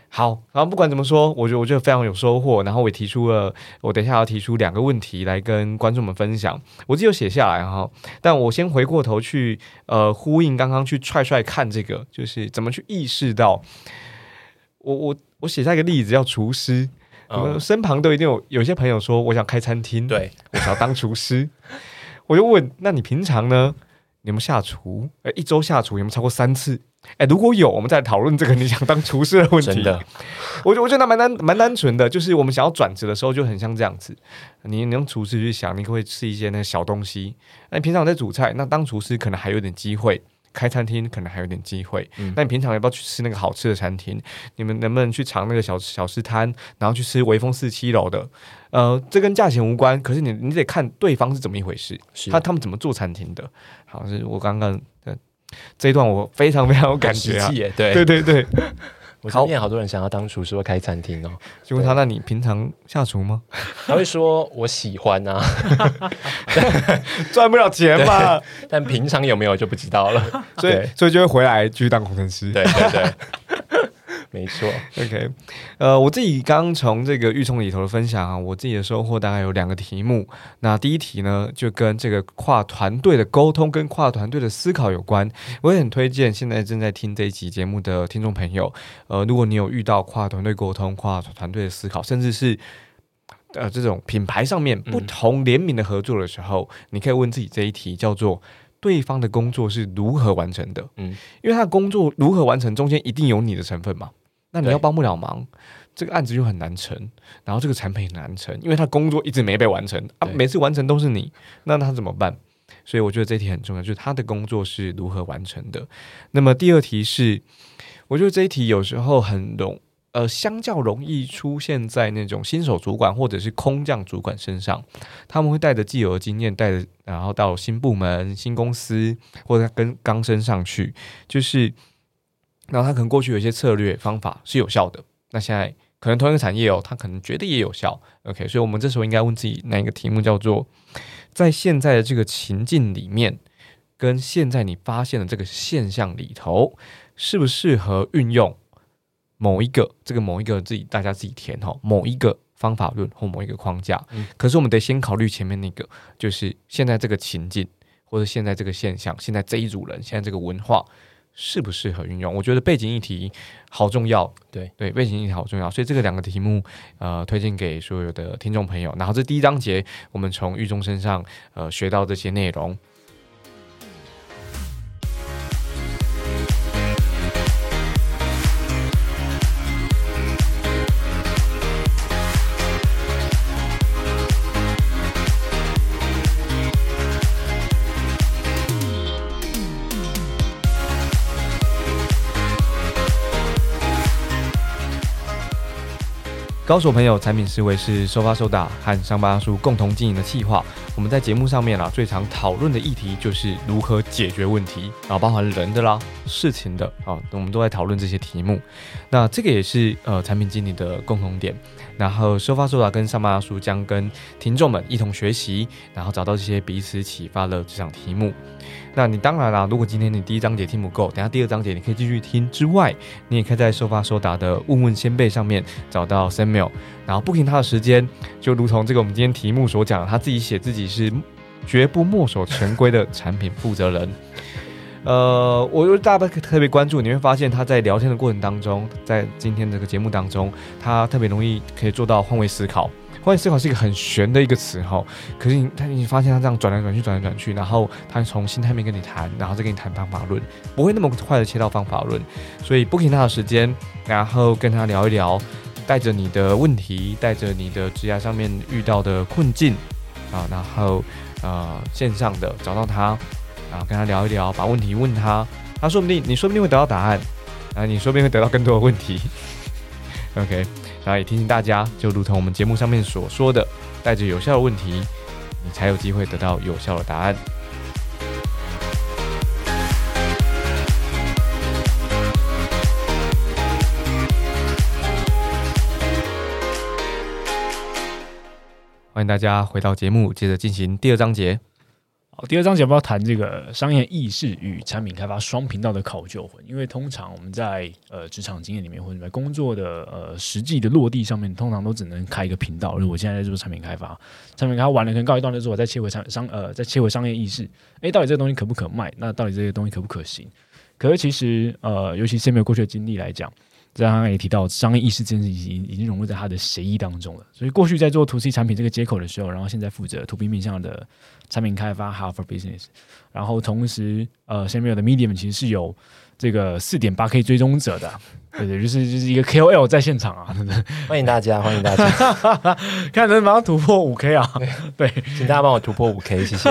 好，然后不管怎么说，我觉得我觉得非常有收获。然后我也提出了，我等一下要提出两个问题来跟观众们分享，我自己有写下来哈。但我先回过头去呃呼应刚刚去踹踹看这个，就是怎么去意识到。我我我写下一个例子，叫厨师。我们身旁都一定有有些朋友说，我想开餐厅，对，我想要当厨师。我就问，那你平常呢？你有没有下厨？哎，一周下厨有没有超过三次？哎，如果有，我们再讨论这个你想当厨师的问题。真的，我我觉得那蛮单蛮单纯的，就是我们想要转职的时候就很像这样子。你你用厨师去想，你会不可以吃一些那小东西？那你平常在煮菜，那当厨师可能还有点机会。开餐厅可能还有点机会，那你平常要不要去吃那个好吃的餐厅？你们能不能去尝那个小小吃摊，然后去吃微风四七楼的？呃，这跟价钱无关，可是你你得看对方是怎么一回事，他他们怎么做餐厅的？好，是我刚刚的这一段，我非常非常有感觉啊！对对对对。我身边好多人想要当厨师或开餐厅哦，就问他：那你平常下厨吗？他会说：我喜欢啊，赚不了钱嘛。但平常有没有就不知道了。所以所以就会回来继续当工程师。对对对。没错，OK，呃，我自己刚从这个预充里头的分享啊，我自己的收获大概有两个题目。那第一题呢，就跟这个跨团队的沟通跟跨团队的思考有关。我也很推荐现在正在听这一集节目的听众朋友，呃，如果你有遇到跨团队沟通、跨团队的思考，甚至是呃这种品牌上面不同联名的合作的时候，你可以问自己这一题，叫做。对方的工作是如何完成的？嗯，因为他的工作如何完成，中间一定有你的成分嘛。那你要帮不了忙，这个案子就很难成，然后这个产品很难成，因为他工作一直没被完成啊，每次完成都是你，那他怎么办？所以我觉得这题很重要，就是他的工作是如何完成的。那么第二题是，我觉得这一题有时候很容。呃，相较容易出现在那种新手主管或者是空降主管身上，他们会带着既有的经验，带着然后到新部门、新公司，或者跟刚升上去，就是，然后他可能过去有一些策略方法是有效的，那现在可能同一个产业哦，他可能觉得也有效。OK，所以我们这时候应该问自己哪一个题目，叫做在现在的这个情境里面，跟现在你发现的这个现象里头，适不适合运用？某一个这个某一个自己大家自己填哈，某一个方法论或某一个框架，可是我们得先考虑前面那个，就是现在这个情境或者现在这个现象，现在这一组人，现在这个文化适不适合运用？我觉得背景议题好重要，对对，背景议题好重要，所以这个两个题目呃推荐给所有的听众朋友。然后这第一章节，我们从狱中身上呃学到这些内容。高手朋友产品思维是收发收打和上班叔共同经营的计划。我们在节目上面啊，最常讨论的议题就是如何解决问题啊，包含人的啦、事情的啊，我们都在讨论这些题目。那这个也是呃产品经理的共同点。然后收发收打跟上班叔将跟听众们一同学习，然后找到这些彼此启发的这场题目。那你当然啦，如果今天你第一章节听不够，等下第二章节你可以继续听。之外，你也可以在收发收打的问问先辈上面找到 Samuel，然后不听他的时间，就如同这个我们今天题目所讲，他自己写自己是绝不墨守成规的产品负责人。呃，我就大家特别关注，你会发现他在聊天的过程当中，在今天这个节目当中，他特别容易可以做到换位思考。换位思考是一个很玄的一个词哈，可是你他你发现他这样转来转去转来转去，然后他从心态面跟你谈，然后再跟你谈方法论，不会那么快的切到方法论，所以不给他的时间，然后跟他聊一聊，带着你的问题，带着你的职业上面遇到的困境啊，然后呃线上的找到他，然后跟他聊一聊，把问题问他，他说不定你说不定会得到答案，啊，你说不定会得到更多的问题，OK。然后也提醒大家，就如同我们节目上面所说的，带着有效的问题，你才有机会得到有效的答案。欢迎大家回到节目，接着进行第二章节。好第二章节我们要谈这个商业意识与产品开发双频道的考究魂，因为通常我们在呃职场经验里面或者在工作的呃实际的落地上面，通常都只能开一个频道。如果现在在做产品开发，产品开发完了可能告一段落之后，我再切回商商呃再切回商业意识，诶，到底这个东西可不可卖？那到底这些东西可不可行？可是其实呃，尤其是没有过去的经历来讲，刚刚也提到商业意识这件事已经已经融入在他的协议当中了。所以过去在做 To C 产品这个接口的时候，然后现在负责 To B 面向的产品开发 Half for Business，然后同时呃 Samuel 的 Medium 其实是有这个四点八 K 追踪者的，对对，就是就是一个 KOL 在现场啊，欢迎大家，欢迎大家，看能马上突破五 K 啊，对，请大家帮我突破五 K，谢谢。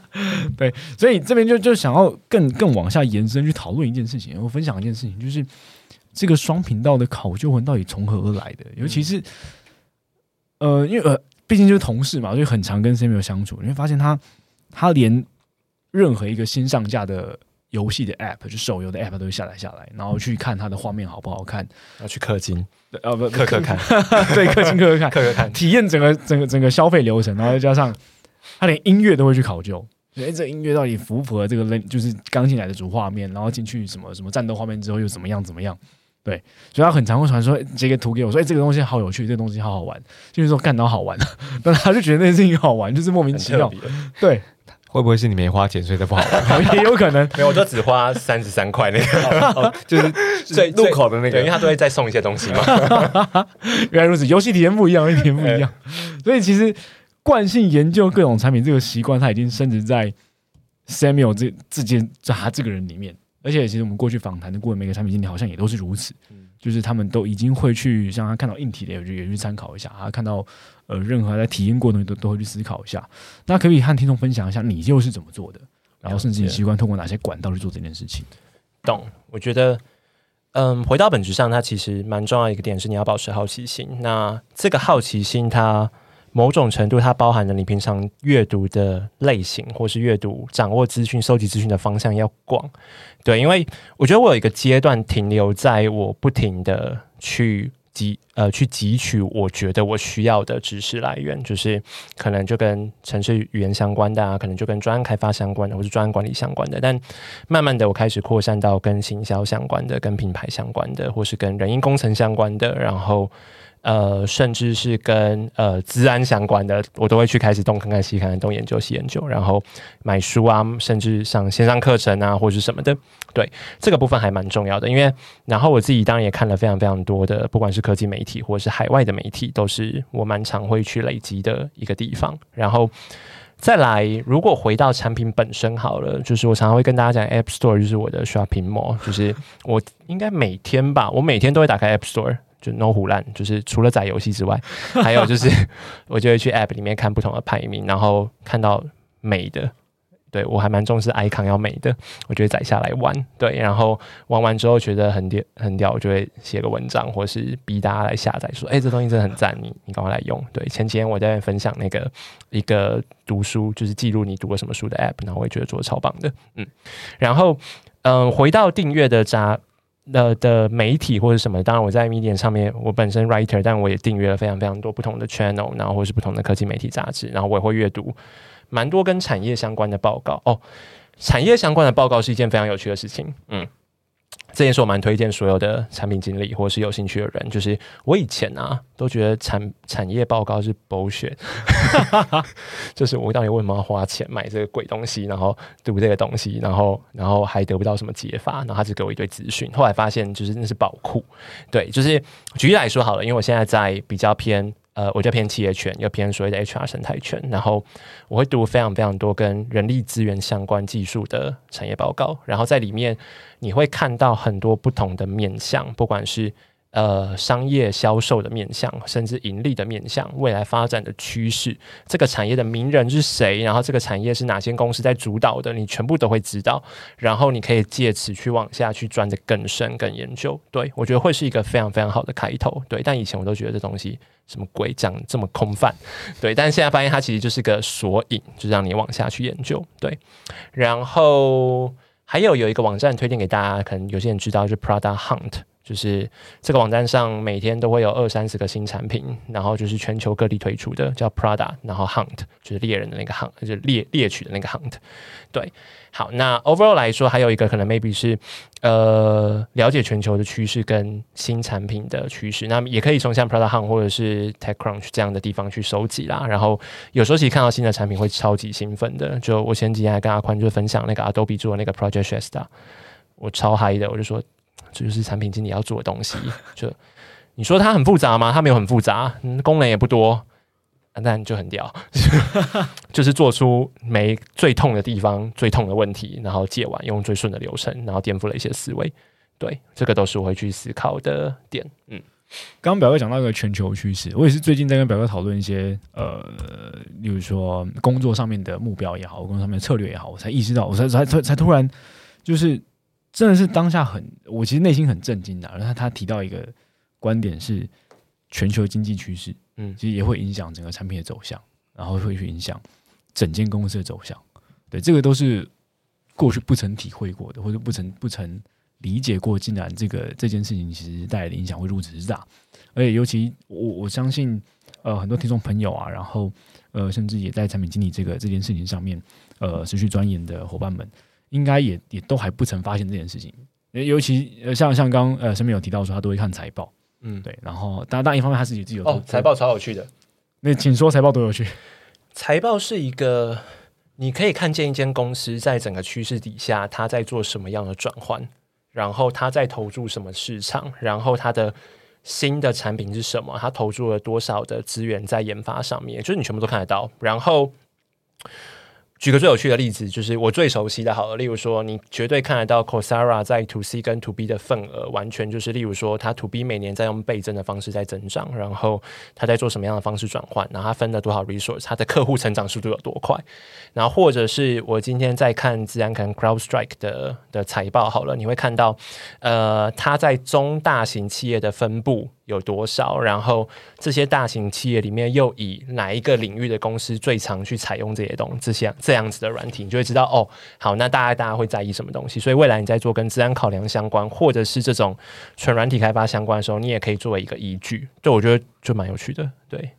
对，所以这边就就想要更更往下延伸去讨论一件事情，我分享一件事情，就是这个双频道的考究魂到底从何而来的？尤其是呃，因为呃，毕竟就是同事嘛，就很常跟 Samuel 相处，你会发现他他连任何一个新上架的游戏的 App，就手游的 App 都会下载下来，然后去看它的画面好不好看，要去氪金，呃不氪氪看，对，氪金氪氪看，氪氪看，体验整个整个整个消费流程，然后再加上他连音乐都会去考究，哎，这音乐到底符不符合这个类，就是刚进来的主画面，然后进去什么什么战斗画面之后又怎么样怎么样？对，所以他很常会传说截个图给我，说哎，这个东西好有趣，这个东西好好玩，就是说干到好玩，但他就觉得那件事情好玩，就是莫名其妙，对，会不会是你没花钱，所以才不好玩？也有可能，没有，我就只花三十三块那个，就是 最入口的那个，因为他都会再送一些东西嘛。原来如此，游戏体验不一样，游戏体验不一样，所以其实惯性研究各种产品这个习惯，他已经升值在 Samuel 这这件他这个人里面。而且，其实我们过去访谈的过每个产品经理好像也都是如此，就是他们都已经会去像他看到硬体的，也也去参考一下；他看到呃任何在体验过的东西，都都会去思考一下。那可以和听众分享一下，你又是怎么做的？然后，甚至你习惯通过哪些管道去做这件事情？懂？我觉得，嗯，回到本质上，它其实蛮重要一个点是你要保持好奇心。那这个好奇心，它某种程度，它包含了你平常阅读的类型，或是阅读、掌握资讯、收集资讯的方向要广。对，因为我觉得我有一个阶段停留在我不停的去汲呃去汲取我觉得我需要的知识来源，就是可能就跟城市语言相关的啊，可能就跟专案开发相关的，或是专案管理相关的。但慢慢的，我开始扩散到跟行销相关的、跟品牌相关的，或是跟人因工程相关的，然后。呃，甚至是跟呃治安相关的，我都会去开始东看看西看看，东研究西研究，然后买书啊，甚至上线上课程啊，或者什么的。对这个部分还蛮重要的，因为然后我自己当然也看了非常非常多的，不管是科技媒体或者是海外的媒体，都是我蛮常会去累积的一个地方。然后再来，如果回到产品本身好了，就是我常常会跟大家讲，App Store 就是我的 shopping mall，就是我应该每天吧，我每天都会打开 App Store。就 no 胡烂，就是除了载游戏之外，还有就 是我就会去 app 里面看不同的排名，然后看到美的，对我还蛮重视 icon 要美的，我就会载下来玩，对，然后玩完之后觉得很屌很屌，我就会写个文章，或是逼大家来下载，说哎这东西真的很赞，你你赶快来用。对，前几天我在分享那个一个读书，就是记录你读过什么书的 app，然后我也觉得做的超棒的，嗯，然后嗯回到订阅的渣。的的媒体或者什么，当然我在 Medium 上面，我本身 writer，但我也订阅了非常非常多不同的 channel，然后或是不同的科技媒体杂志，然后我也会阅读蛮多跟产业相关的报告。哦，产业相关的报告是一件非常有趣的事情，嗯。这件事我蛮推荐所有的产品经理或者是有兴趣的人，就是我以前啊都觉得产产业报告是 bullshit，就是我到底为什么要花钱买这个鬼东西，然后读这个东西，然后然后还得不到什么解法，然后他只给我一堆资讯，后来发现就是那是宝库，对，就是举例来说好了，因为我现在在比较偏。呃，我就偏企业圈，又偏所谓的 HR 生态圈，然后我会读非常非常多跟人力资源相关技术的产业报告，然后在里面你会看到很多不同的面向，不管是。呃，商业销售的面向，甚至盈利的面向，未来发展的趋势，这个产业的名人是谁？然后这个产业是哪些公司在主导的？你全部都会知道，然后你可以借此去往下去钻的更深、更研究。对我觉得会是一个非常非常好的开头。对，但以前我都觉得这东西什么鬼讲这么空泛。对，但是现在发现它其实就是个索引，就让你往下去研究。对，然后还有有一个网站推荐给大家，可能有些人知道，是 Prada Hunt。就是这个网站上每天都会有二三十个新产品，然后就是全球各地推出的，叫 Prada，然后 Hunt 就是猎人的那个 Hunt，就是猎猎取的那个 Hunt。对，好，那 Overall 来说，还有一个可能 maybe 是呃了解全球的趋势跟新产品的趋势，那也可以从像 Prada Hunt 或者是 TechCrunch 这样的地方去收集啦。然后有时候其实看到新的产品会超级兴奋的，就我前几天还跟阿宽就分享那个 Adobe 做的那个 Project Shasta。我超嗨的，我就说这就是产品经理要做的东西。就你说它很复杂吗？它没有很复杂，功能也不多，但就很屌，就是做出没最痛的地方、最痛的问题，然后解完用最顺的流程，然后颠覆了一些思维。对，这个都是我会去思考的点。嗯，刚刚表哥讲到一个全球趋势，我也是最近在跟表哥讨论一些呃，例如说工作上面的目标也好，工作上面的策略也好，我才意识到，我才才才才突然就是真的是当下很，我其实内心很震惊的。然后他提到一个观点是全球经济趋势，嗯，其实也会影响整个产品的走向，然后会去影响整间公司的走向。对，这个都是过去不曾体会过的，或者不曾不曾。理解过，竟然这个这件事情其实带来的影响会如此之大，而且尤其我我相信，呃，很多听众朋友啊，然后呃，甚至也在产品经理这个这件事情上面，呃，持续钻研的伙伴们，应该也也都还不曾发现这件事情。尤其呃，像像刚呃，身边有提到说他都会看财报，嗯，对，然后当然一方面他自己自己有哦，财报超有趣的。那请说财报多有趣？财报是一个你可以看见一间公司在整个趋势底下，它在做什么样的转换。然后他在投注什么市场？然后他的新的产品是什么？他投注了多少的资源在研发上面？就是你全部都看得到。然后。举个最有趣的例子，就是我最熟悉的，好了，例如说，你绝对看得到 Coursera 在 To C 跟 To B 的份额，完全就是，例如说，它 To B 每年在用倍增的方式在增长，然后它在做什么样的方式转换，然后它分了多少 resource，它的客户成长速度有多快，然后或者是我今天在看自然可能 CrowdStrike 的的财报，好了，你会看到，呃，它在中大型企业的分布。有多少？然后这些大型企业里面又以哪一个领域的公司最常去采用这些东这些这样子的软体，你就会知道哦。好，那大家大家会在意什么东西？所以未来你在做跟治安考量相关，或者是这种纯软体开发相关的时候，你也可以作为一个依据。就我觉得就蛮有趣的。对，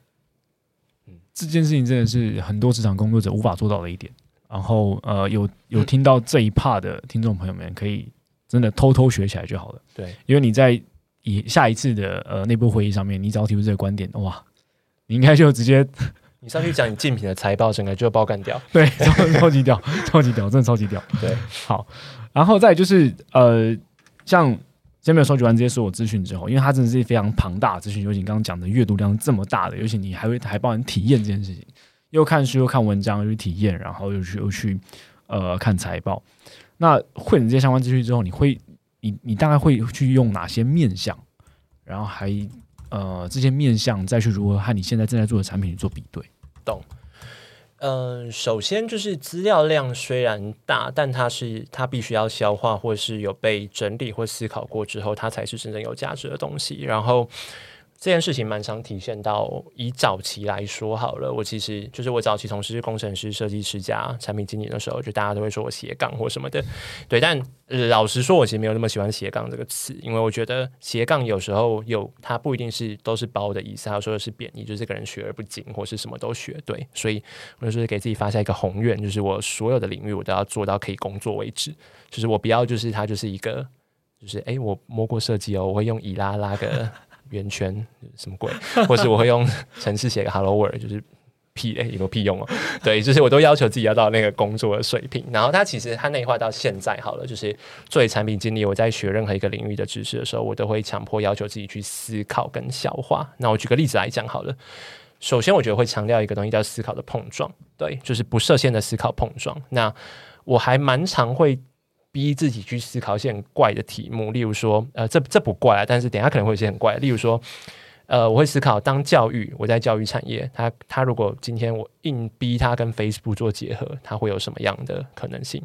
嗯，这件事情真的是很多职场工作者无法做到的一点。然后呃，有有听到这一 part 的听众朋友们，可以真的偷偷学起来就好了。对，因为你在。以下一次的呃内部会议上面，你只要提出这个观点，哇，你应该就直接你上去讲你竞品的财报，整个就爆干掉，对，超级屌，超级屌，真的超级屌，对，好，然后再就是呃，像先没有收集完这些所有资讯之后，因为它真的是非常庞大的资讯，尤其你刚刚讲的阅读量这么大的，尤其你还会还帮人体验这件事情，又看书又看文章又去体验，然后又去又去呃看财报，那会你这些相关资讯之后，你会。你你大概会去用哪些面向，然后还呃这些面向再去如何和你现在正在做的产品做比对？懂？嗯，首先就是资料量虽然大，但它是它必须要消化，或是有被整理或思考过之后，它才是真正有价值的东西。然后。这件事情蛮常体现到，以早期来说好了，我其实就是我早期从事工程师、设计师加产品经理的时候，就大家都会说我斜杠或什么的，对。但老实说，我其实没有那么喜欢斜杠这个词，因为我觉得斜杠有时候有它不一定是都是包的意思，他说的是贬义，就是这个人学而不精，或是什么都学对。所以我就是给自己发下一个宏愿，就是我所有的领域我都要做到可以工作为止，就是我不要就是它就是一个，就是哎，我摸过设计哦，我会用以拉拉个。圆圈什么鬼？或是我会用 程式写个 Hello World，就是屁诶，有没有屁用哦？对，就是我都要求自己要到那个工作的水平。然后他其实他内化到现在好了，就是作为产品经理，我在学任何一个领域的知识的时候，我都会强迫要求自己去思考跟消化。那我举个例子来讲好了，首先我觉得会强调一个东西叫思考的碰撞，对，就是不设限的思考碰撞。那我还蛮常会。逼自己去思考一些很怪的题目，例如说，呃，这这不怪啊，但是等下可能会有些很怪。例如说，呃，我会思考，当教育我在教育产业，它它如果今天我硬逼它跟 Facebook 做结合，它会有什么样的可能性？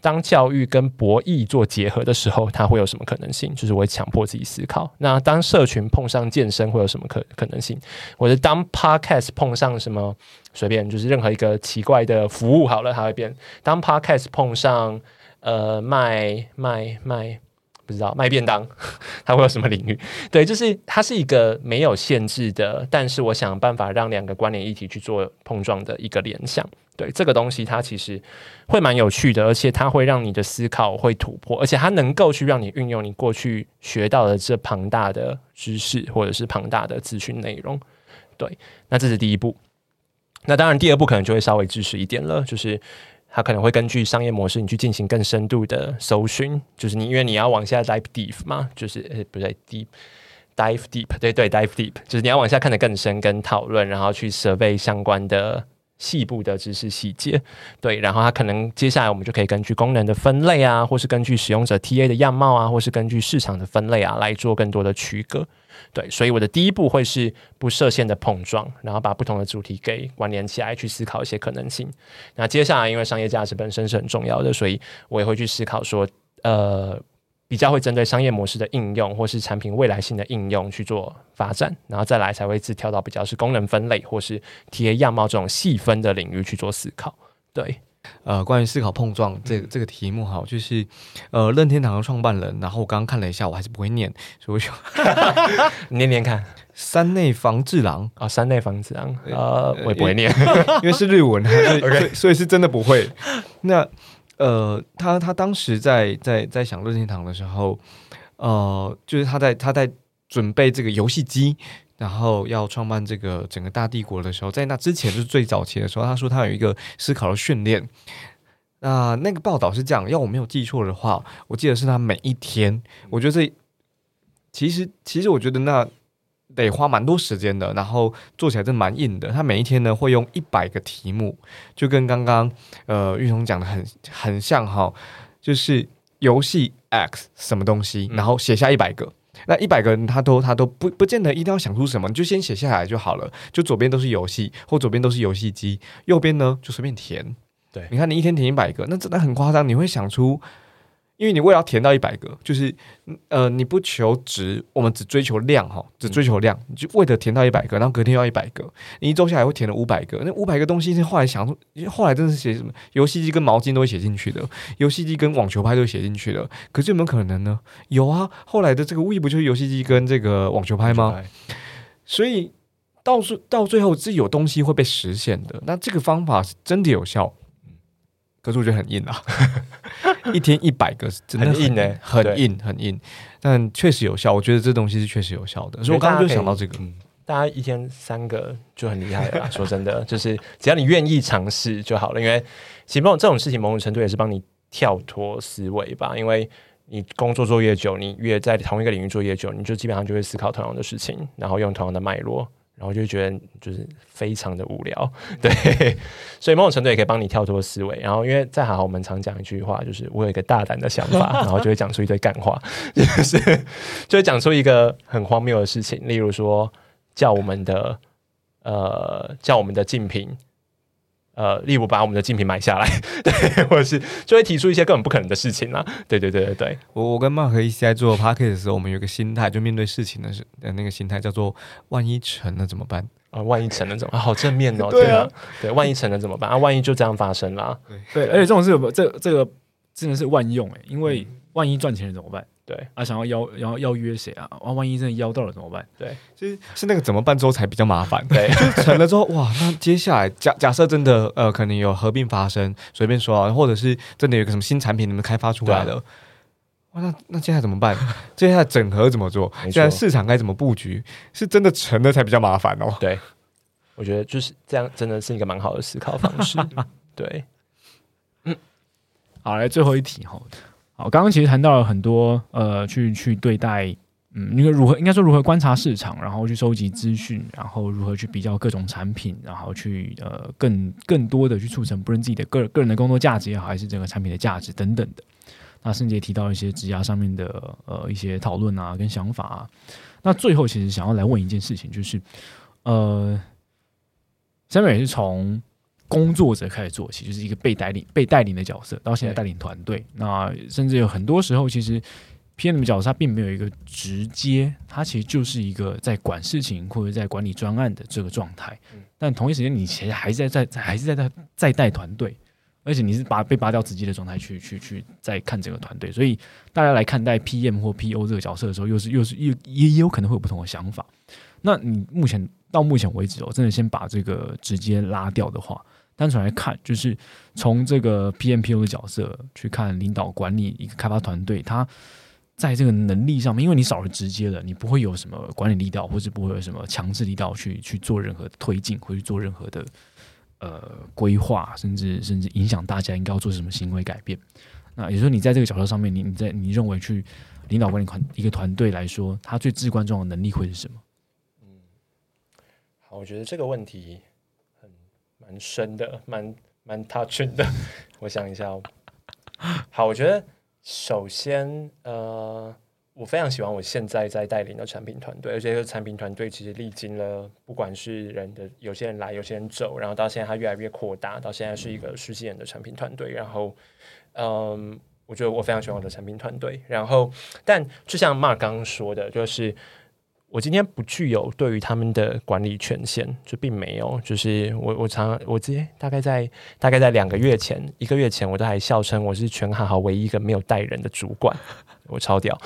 当教育跟博弈做结合的时候，它会有什么可能性？就是我会强迫自己思考。那当社群碰上健身，会有什么可可能性？或者当 Podcast 碰上什么随便，就是任何一个奇怪的服务，好了，它会变。当 Podcast 碰上呃，卖卖卖，不知道卖便当，它会有什么领域？对，就是它是一个没有限制的，但是我想办法让两个关联议题去做碰撞的一个联想。对，这个东西它其实会蛮有趣的，而且它会让你的思考会突破，而且它能够去让你运用你过去学到的这庞大的知识或者是庞大的资讯内容。对，那这是第一步。那当然，第二步可能就会稍微知识一点了，就是。它可能会根据商业模式，你去进行更深度的搜寻，就是你因为你要往下 dive deep 嘛，就是呃不对 deep dive deep，对对 dive deep，就是你要往下看得更深，跟讨论，然后去 survey 相关的细部的知识细节，对，然后它可能接下来我们就可以根据功能的分类啊，或是根据使用者 TA 的样貌啊，或是根据市场的分类啊，来做更多的区隔。对，所以我的第一步会是不设限的碰撞，然后把不同的主题给关联起来，去思考一些可能性。那接下来，因为商业价值本身是很重要的，所以我也会去思考说，呃，比较会针对商业模式的应用，或是产品未来性的应用去做发展，然后再来才会自跳到比较是功能分类或是体验样貌这种细分的领域去做思考。对。呃，关于思考碰撞这这个题目哈，就是呃，任天堂的创办人，然后我刚刚看了一下，我还是不会念，所以我 念念看，山内房治郎啊，山内房治郎，呃，我也不会念，因为是日文，所以所以是真的不会。那呃，他他当时在在在想任天堂的时候，呃，就是他在他在准备这个游戏机。然后要创办这个整个大帝国的时候，在那之前就是最早期的时候，他说他有一个思考的训练。那那个报道是这样，要我没有记错的话，我记得是他每一天，我觉得这其实其实我觉得那得花蛮多时间的，然后做起来真蛮硬的。他每一天呢会用一百个题目，就跟刚刚呃玉彤讲的很很像哈，就是游戏 X 什么东西，然后写下一百个。那一百个人，他都他都不不见得一定要想出什么，你就先写下来就好了。就左边都是游戏，或左边都是游戏机，右边呢就随便填。对，你看你一天填一百个，那真的很夸张。你会想出。因为你为了要填到一百个，就是呃，你不求值，我们只追求量哈，只追求量，你就为了填到一百个，然后隔天要一百个，你一周下来会填了五百个，那五百个东西是后来想，后来真的是写什么游戏机跟毛巾都会写进去的，游戏机跟网球拍都会写进去的，可是有没有可能呢？有啊，后来的这个 We 不就是游戏机跟这个网球拍吗？所以到最到最后是有东西会被实现的，那这个方法是真的有效。可是我觉得很硬啊，一天一百个是真的很硬诶，很硬很硬，但确实有效。我觉得这东西是确实有效的，所以我刚刚就想到这个。大家一天三个就很厉害了。说真的，就是只要你愿意尝试就好了。因为其实这种事情某种程度也是帮你跳脱思维吧。因为你工作做越久，你越在同一个领域做越久，你就基本上就会思考同样的事情，然后用同样的脉络。然后就觉得就是非常的无聊，对，所以某种程度也可以帮你跳脱思维。然后因为再好，我们常讲一句话，就是我有一个大胆的想法，然后就会讲出一堆干话，就是就会讲出一个很荒谬的事情，例如说叫我们的呃叫我们的竞品。呃，例如把我们的竞品买下来，对，或者是就会提出一些根本不可能的事情啦。对对对对对，我我跟马克一起在做 p a r k e t 的时候，我们有个心态，就面对事情的是呃那个心态叫做万一成了怎么办啊？万一成了怎么？好正面哦，对啊，对，万一成了怎么办啊？万一就这样发生了，对，而且这种事这这个真的是万用哎，因为万一赚钱了怎么办？对啊，想要邀要邀约谁啊？啊，万一真的邀到了怎么办？对，就是是那个怎么办之后才比较麻烦。对，就成了之后，哇，那接下来假假设真的呃，可能有合并发生，随便说啊，或者是真的有个什么新产品你们开发出来了，哇，那那接下来怎么办？接下来整合怎么做？接下来市场该怎么布局？是真的成了才比较麻烦哦。对，我觉得就是这样，真的是一个蛮好的思考方式。对，嗯，好，来最后一题哈。好，刚刚其实谈到了很多，呃，去去对待，嗯，那个如何应该说如何观察市场，然后去收集资讯，然后如何去比较各种产品，然后去呃更更多的去促成不论自己的个个人的工作价值也好，还是整个产品的价值等等的。那甚至也提到一些职涯上面的呃一些讨论啊跟想法啊。那最后其实想要来问一件事情，就是呃，下面也是从。工作者开始做起，就是一个被带领、被带领的角色，到现在带领团队。那甚至有很多时候，其实 PM 的角色他并没有一个直接，他其实就是一个在管事情或者在管理专案的这个状态。但同一时间，你其实还在在还是在在在带团队，而且你是拔被拔掉直接的状态去去去再看整个团队。所以大家来看待 PM 或 PO 这个角色的时候，又是又是也也有可能会有不同的想法。那你目前到目前为止哦，真的先把这个直接拉掉的话。单纯来看，就是从这个 PMPO 的角色去看领导管理一个开发团队，他在这个能力上面，因为你少了直接的，你不会有什么管理力道，或者不会有什么强制力道去去做任何推进，或去做任何的呃规划，甚至甚至影响大家应该要做什么行为改变。那也就是说，你在这个角色上面，你你在你认为去领导管理团一个团队来说，他最至关重要的能力会是什么？嗯好，我觉得这个问题蛮深的，蛮蛮 touching 的。我想一下哦。好，我觉得首先，呃，我非常喜欢我现在在带领的产品团队，而且这个产品团队其实历经了不管是人的有些人来，有些人走，然后到现在它越来越扩大，到现在是一个十几人的产品团队。然后，嗯，我觉得我非常喜欢我的产品团队。然后，但就像 Mark 刚刚说的，就是。我今天不具有对于他们的管理权限，就并没有。就是我我常我直接大概在大概在两个月前一个月前，我都还笑称我是全行好唯一一个没有带人的主管，我超屌，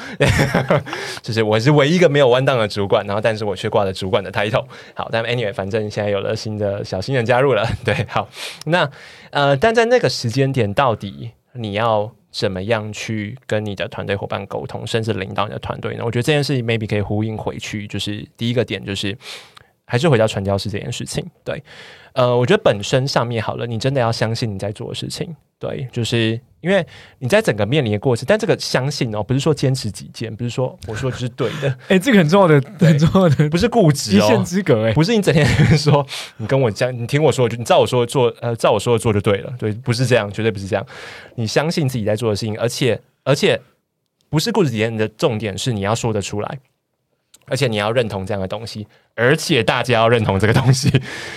就是我是唯一一个没有弯档的主管，然后但是我却挂了主管的 title。好，但 anyway，反正现在有了新的小新人加入了，对，好，那呃，但在那个时间点，到底你要？怎么样去跟你的团队伙伴沟通，甚至领导你的团队呢？我觉得这件事情 maybe 可以呼应回去，就是第一个点就是，还是回到传教士这件事情。对，呃，我觉得本身上面好了，你真的要相信你在做的事情。对，就是因为你在整个面临的过程，但这个相信哦，不是说坚持己见，不是说我说就是对的，哎，这个很重要的，很重要的，不是固执哦，一线之隔，哎，不是你整天说你跟我讲，你听我说，就你照我说的做，呃，照我说的做就对了，对，不是这样，绝对不是这样，你相信自己在做的事情，而且而且不是固执己见的重点是你要说得出来。而且你要认同这样的东西，而且大家要认同这个东西。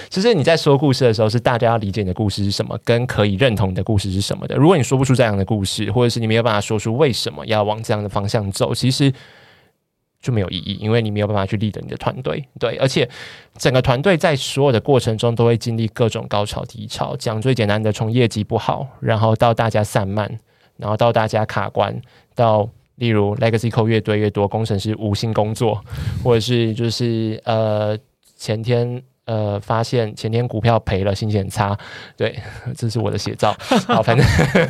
其 实你在说故事的时候，是大家要理解你的故事是什么，跟可以认同你的故事是什么的。如果你说不出这样的故事，或者是你没有办法说出为什么要往这样的方向走，其实就没有意义，因为你没有办法去立的你的团队。对，而且整个团队在所有的过程中都会经历各种高潮低潮。讲最简单的，从业绩不好，然后到大家散漫，然后到大家卡关，到。例如，legacy 扣越堆越多，工程师无心工作，或者是就是呃前天呃发现前天股票赔了，心情很差，对，这是我的写照。好，反正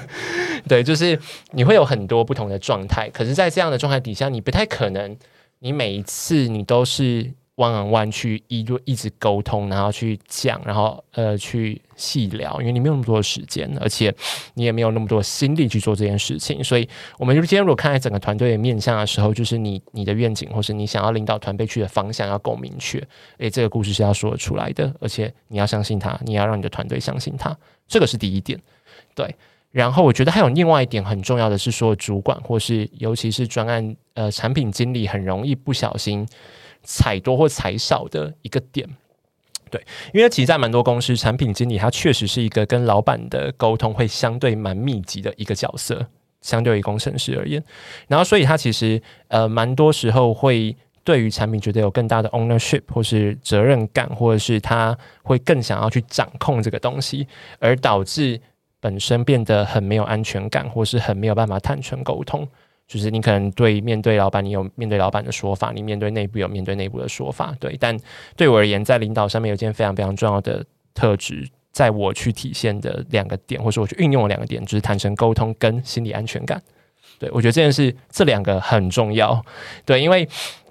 对，就是你会有很多不同的状态，可是，在这样的状态底下，你不太可能，你每一次你都是。弯弯弯去一就一直沟通，然后去讲，然后呃去细聊，因为你没有那么多时间，而且你也没有那么多心力去做这件事情。所以，我们就今天如果看在整个团队的面向的时候，就是你你的愿景，或是你想要领导团队去的方向要够明确。诶，这个故事是要说出来的，而且你要相信他，你要让你的团队相信他，这个是第一点。对，然后我觉得还有另外一点很重要的是，说主管或是尤其是专案呃产品经理，很容易不小心。踩多或踩少的一个点，对，因为其实，在蛮多公司，产品经理他确实是一个跟老板的沟通会相对蛮密集的一个角色，相对于工程师而言。然后，所以他其实呃，蛮多时候会对于产品觉得有更大的 ownership 或是责任感，或者是他会更想要去掌控这个东西，而导致本身变得很没有安全感，或是很没有办法坦诚沟通。就是你可能对面对老板，你有面对老板的说法；你面对内部有面对内部的说法。对，但对我而言，在领导上面有件非常非常重要的特质，在我去体现的两个点，或者说我去运用的两个点，就是坦诚沟通跟心理安全感。对我觉得这件事这两个很重要。对，因为。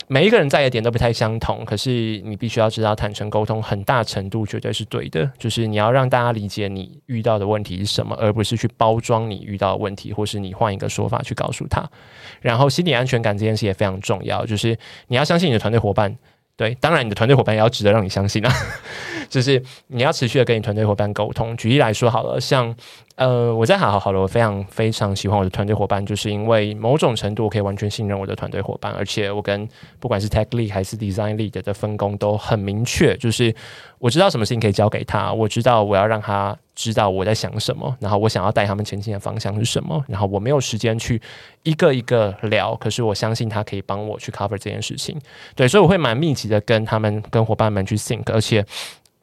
每一个人在的点都不太相同，可是你必须要知道，坦诚沟通很大程度绝对是对的。就是你要让大家理解你遇到的问题是什么，而不是去包装你遇到的问题，或是你换一个说法去告诉他。然后心理安全感这件事也非常重要，就是你要相信你的团队伙伴。对，当然你的团队伙伴也要值得让你相信啊。就是你要持续的跟你团队伙伴沟通。举例来说好了，像。呃，我在好好好了，我非常非常喜欢我的团队伙伴，就是因为某种程度我可以完全信任我的团队伙伴，而且我跟不管是 tech lead 还是 design lead 的分工都很明确，就是我知道什么事情可以交给他，我知道我要让他知道我在想什么，然后我想要带他们前进的方向是什么，然后我没有时间去一个一个聊，可是我相信他可以帮我去 cover 这件事情，对，所以我会蛮密集的跟他们跟伙伴们去 think，而且。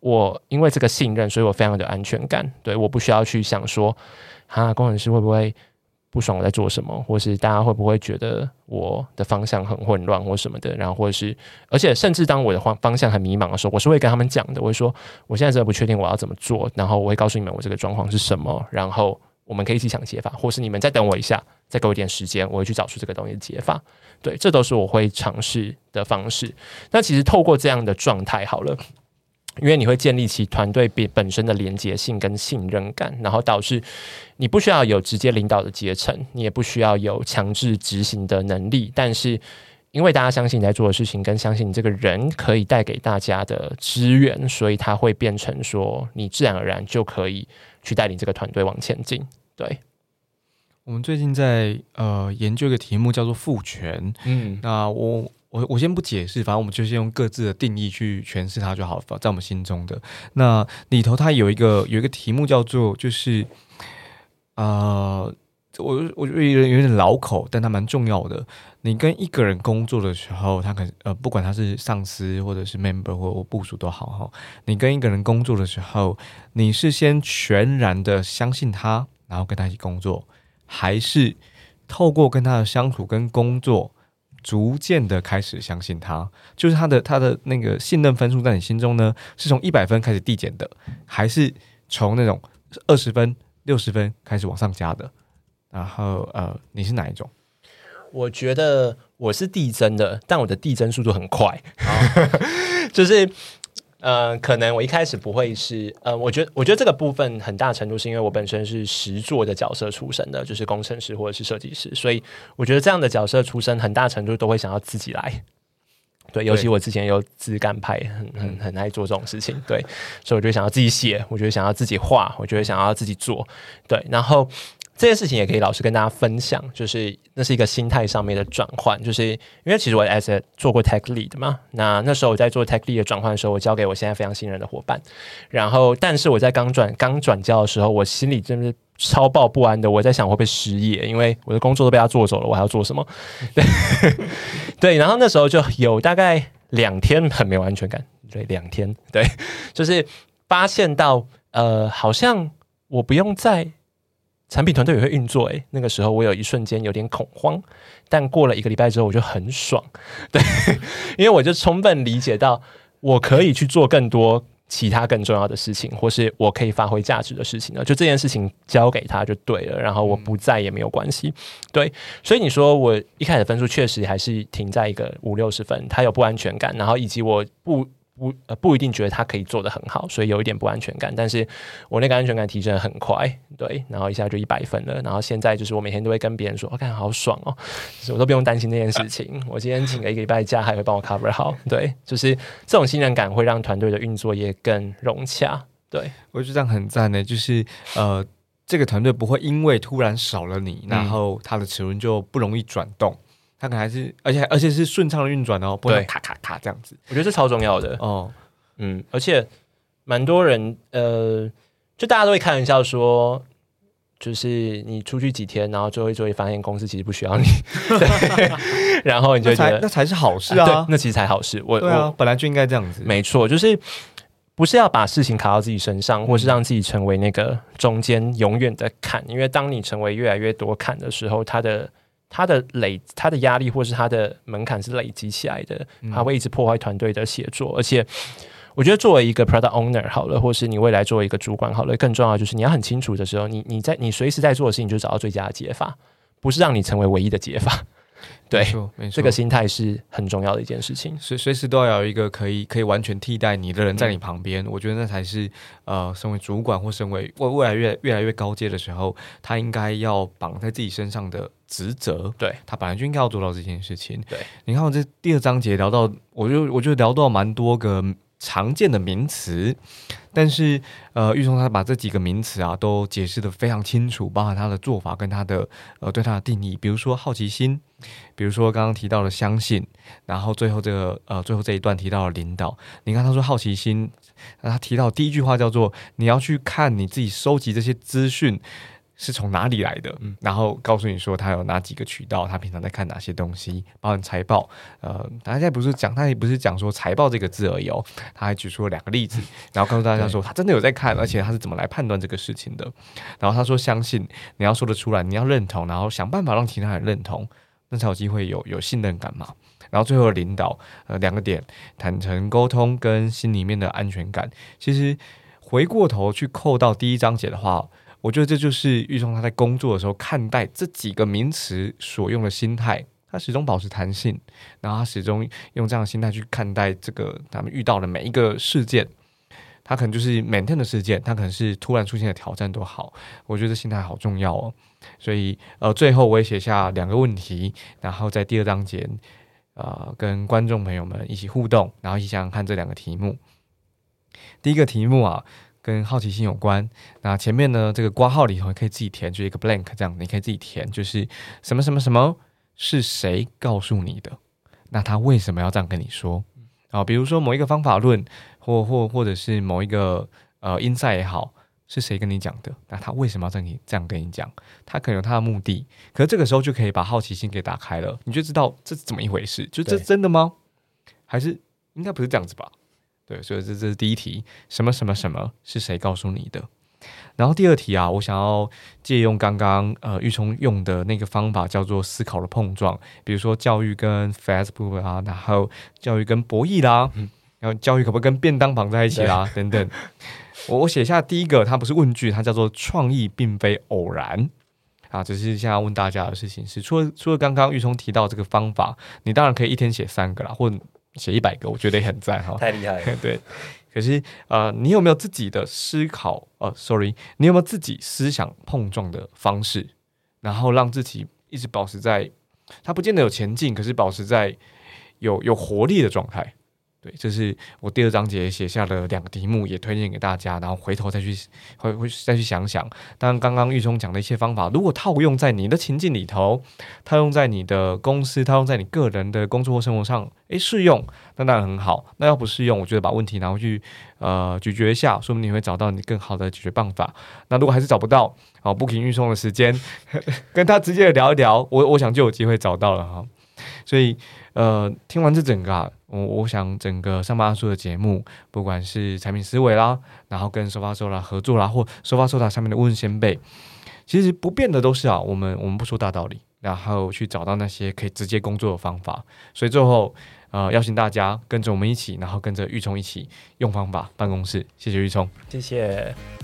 我因为这个信任，所以我非常的安全感。对，我不需要去想说，啊，工程师会不会不爽我在做什么，或是大家会不会觉得我的方向很混乱或什么的。然后或者是，而且甚至当我的方方向很迷茫的时候，我是会跟他们讲的。我会说，我现在真的不确定我要怎么做。然后我会告诉你们我这个状况是什么。然后我们可以一起想解法，或是你们再等我一下，再给我一点时间，我会去找出这个东西的解法。对，这都是我会尝试的方式。那其实透过这样的状态，好了。因为你会建立起团队本本身的连结性跟信任感，然后导致你不需要有直接领导的阶层，你也不需要有强制执行的能力，但是因为大家相信你在做的事情，跟相信你这个人可以带给大家的资源，所以它会变成说你自然而然就可以去带领这个团队往前进。对，我们最近在呃研究一个题目叫做赋权，嗯，那我我我先不解释，反正我们就先用各自的定义去诠释它就好了，在我们心中的那里头，它有一个有一个题目叫做就是呃，我我觉得有点有点老口，但它蛮重要的。你跟一个人工作的时候，他可呃，不管他是上司或者是 member 或或部署都好哈，你跟一个人工作的时候，你是先全然的相信他，然后跟他一起工作，还是透过跟他的相处跟工作，逐渐的开始相信他？就是他的他的那个信任分数在你心中呢，是从一百分开始递减的，还是从那种二十分、六十分开始往上加的？然后呃，你是哪一种？我觉得我是递增的，但我的递增速度很快，就是呃，可能我一开始不会是呃，我觉得我觉得这个部分很大程度是因为我本身是实作的角色出身的，就是工程师或者是设计师，所以我觉得这样的角色出身很大程度都会想要自己来。对，尤其我之前有自干派，很很很爱做这种事情，对，所以我就想要自己写，我觉得想要自己画，我觉得想要自己做，对，然后。这件事情也可以老实跟大家分享，就是那是一个心态上面的转换，就是因为其实我 as 做过 tech lead 嘛，那那时候我在做 tech lead 的转换的时候，我交给我现在非常信任的伙伴，然后但是我在刚转刚转交的时候，我心里真的是超爆不安的，我在想会不会失业，因为我的工作都被他做走了，我还要做什么？对对，然后那时候就有大概两天很没有安全感，对，两天，对，就是发现到呃，好像我不用再。产品团队也会运作，诶，那个时候我有一瞬间有点恐慌，但过了一个礼拜之后，我就很爽，对，因为我就充分理解到我可以去做更多其他更重要的事情，或是我可以发挥价值的事情了。就这件事情交给他就对了，然后我不在也没有关系，对。所以你说我一开始分数确实还是停在一个五六十分，他有不安全感，然后以及我不。不呃不一定觉得他可以做的很好，所以有一点不安全感。但是我那个安全感提升很快，对，然后一下就一百分了。然后现在就是我每天都会跟别人说，我看好爽哦，就是我都不用担心那件事情。我今天请了一个礼拜假，还会帮我 cover 好，对，就是这种信任感会让团队的运作也更融洽。对我觉得这样很赞呢，就是呃，这个团队不会因为突然少了你，然后他的齿轮就不容易转动。它可能还是，而且而且是顺畅的运转哦，不会卡卡卡这样子。我觉得这超重要的哦，嗯，而且蛮多人呃，就大家都会开玩笑说，就是你出去几天，然后最后一周会发现公司其实不需要你，然后你就觉得那才是好事啊，那其实才好事。我对啊，本来就应该这样子，没错，就是不是要把事情卡到自己身上，或是让自己成为那个中间永远的坎，因为当你成为越来越多坎的时候，它的。它的累，他的压力或是他的门槛是累积起来的，他会一直破坏团队的协作。而且，我觉得作为一个 product owner 好了，或是你未来作为一个主管好了，更重要就是你要很清楚的时候，你你在你随时在做的事情，就找到最佳的解法，不是让你成为唯一的解法。对，没错这个心态是很重要的一件事情。随随时都要有一个可以可以完全替代你的人在你旁边，我觉得那才是呃，身为主管或身为未未来越越来越高阶的时候，他应该要绑在自己身上的职责。对他本来就应该要做到这件事情。对，你看我这第二章节聊到，我就我就聊到蛮多个。常见的名词，但是呃，玉松他把这几个名词啊都解释的非常清楚，包含他的做法跟他的呃对他的定义。比如说好奇心，比如说刚刚提到的相信，然后最后这个呃最后这一段提到了领导。你看他说好奇心，他提到第一句话叫做你要去看你自己收集这些资讯。是从哪里来的？然后告诉你说他有哪几个渠道，他平常在看哪些东西，包含财报。呃，大家不是讲，他也不是讲说财报这个字而已哦，他还举出了两个例子，然后告诉大家说他真的有在看，而且他是怎么来判断这个事情的。然后他说，相信你要说得出来，你要认同，然后想办法让其他人认同，那才有机会有有信任感嘛。然后最后领导，呃，两个点，坦诚沟通跟心里面的安全感。其实回过头去扣到第一章节的话。我觉得这就是玉松他在工作的时候看待这几个名词所用的心态，他始终保持弹性，然后他始终用这样的心态去看待这个他们遇到的每一个事件。他可能就是 maintain 的事件，他可能是突然出现的挑战都好，我觉得心态好重要哦。所以呃，最后我也写下两个问题，然后在第二章节呃跟观众朋友们一起互动，然后一起想想看这两个题目。第一个题目啊，跟好奇心有关。那前面呢，这个挂号里头可以自己填，就一个 blank 这样，你可以自己填，就是什么什么什么是谁告诉你的？那他为什么要这样跟你说？啊，比如说某一个方法论，或或或者是某一个呃 insight 也好，是谁跟你讲的？那他为什么要这样这样跟你讲？他可能有他的目的。可是这个时候就可以把好奇心给打开了，你就知道这是怎么一回事。就这真的吗？还是应该不是这样子吧？对，所以这这是第一题，什么什么什么是谁告诉你的？然后第二题啊，我想要借用刚刚呃玉聪用的那个方法，叫做思考的碰撞，比如说教育跟 Facebook 啊，然后教育跟博弈啦，嗯然后教育可不可以跟便当绑在一起啦，等等。我我写下第一个，它不是问句，它叫做创意并非偶然。啊，只是现在问大家的事情是，除了除了刚刚玉聪提到这个方法，你当然可以一天写三个啦，或者写一百个，我觉得也很赞哈。太厉害了。对，可是呃，你有没有自己的思考？呃，sorry，你有没有自己思想碰撞的方式，然后让自己一直保持在，它不见得有前进，可是保持在有有活力的状态。对，这是我第二章节写下的两个题目，也推荐给大家，然后回头再去回回再去想想。当然，刚刚玉聪讲的一些方法，如果套用在你的情境里头，套用在你的公司，套用在你个人的工作或生活上，诶，适用，那当然很好。那要不适用，我觉得把问题拿回去，呃，咀嚼一下，说明你会找到你更好的解决办法。那如果还是找不到，好，不停运送的时间，跟他直接聊一聊，我我想就有机会找到了哈。所以，呃，听完这整个、啊，我我想整个上班阿叔的节目，不管是产品思维啦，然后跟收发收啦合作啦，或收发收达上面的问先辈，其实不变的都是啊，我们我们不说大道理，然后去找到那些可以直接工作的方法。所以最后，呃，邀请大家跟着我们一起，然后跟着玉聪一起用方法办公室。谢谢玉聪。谢谢。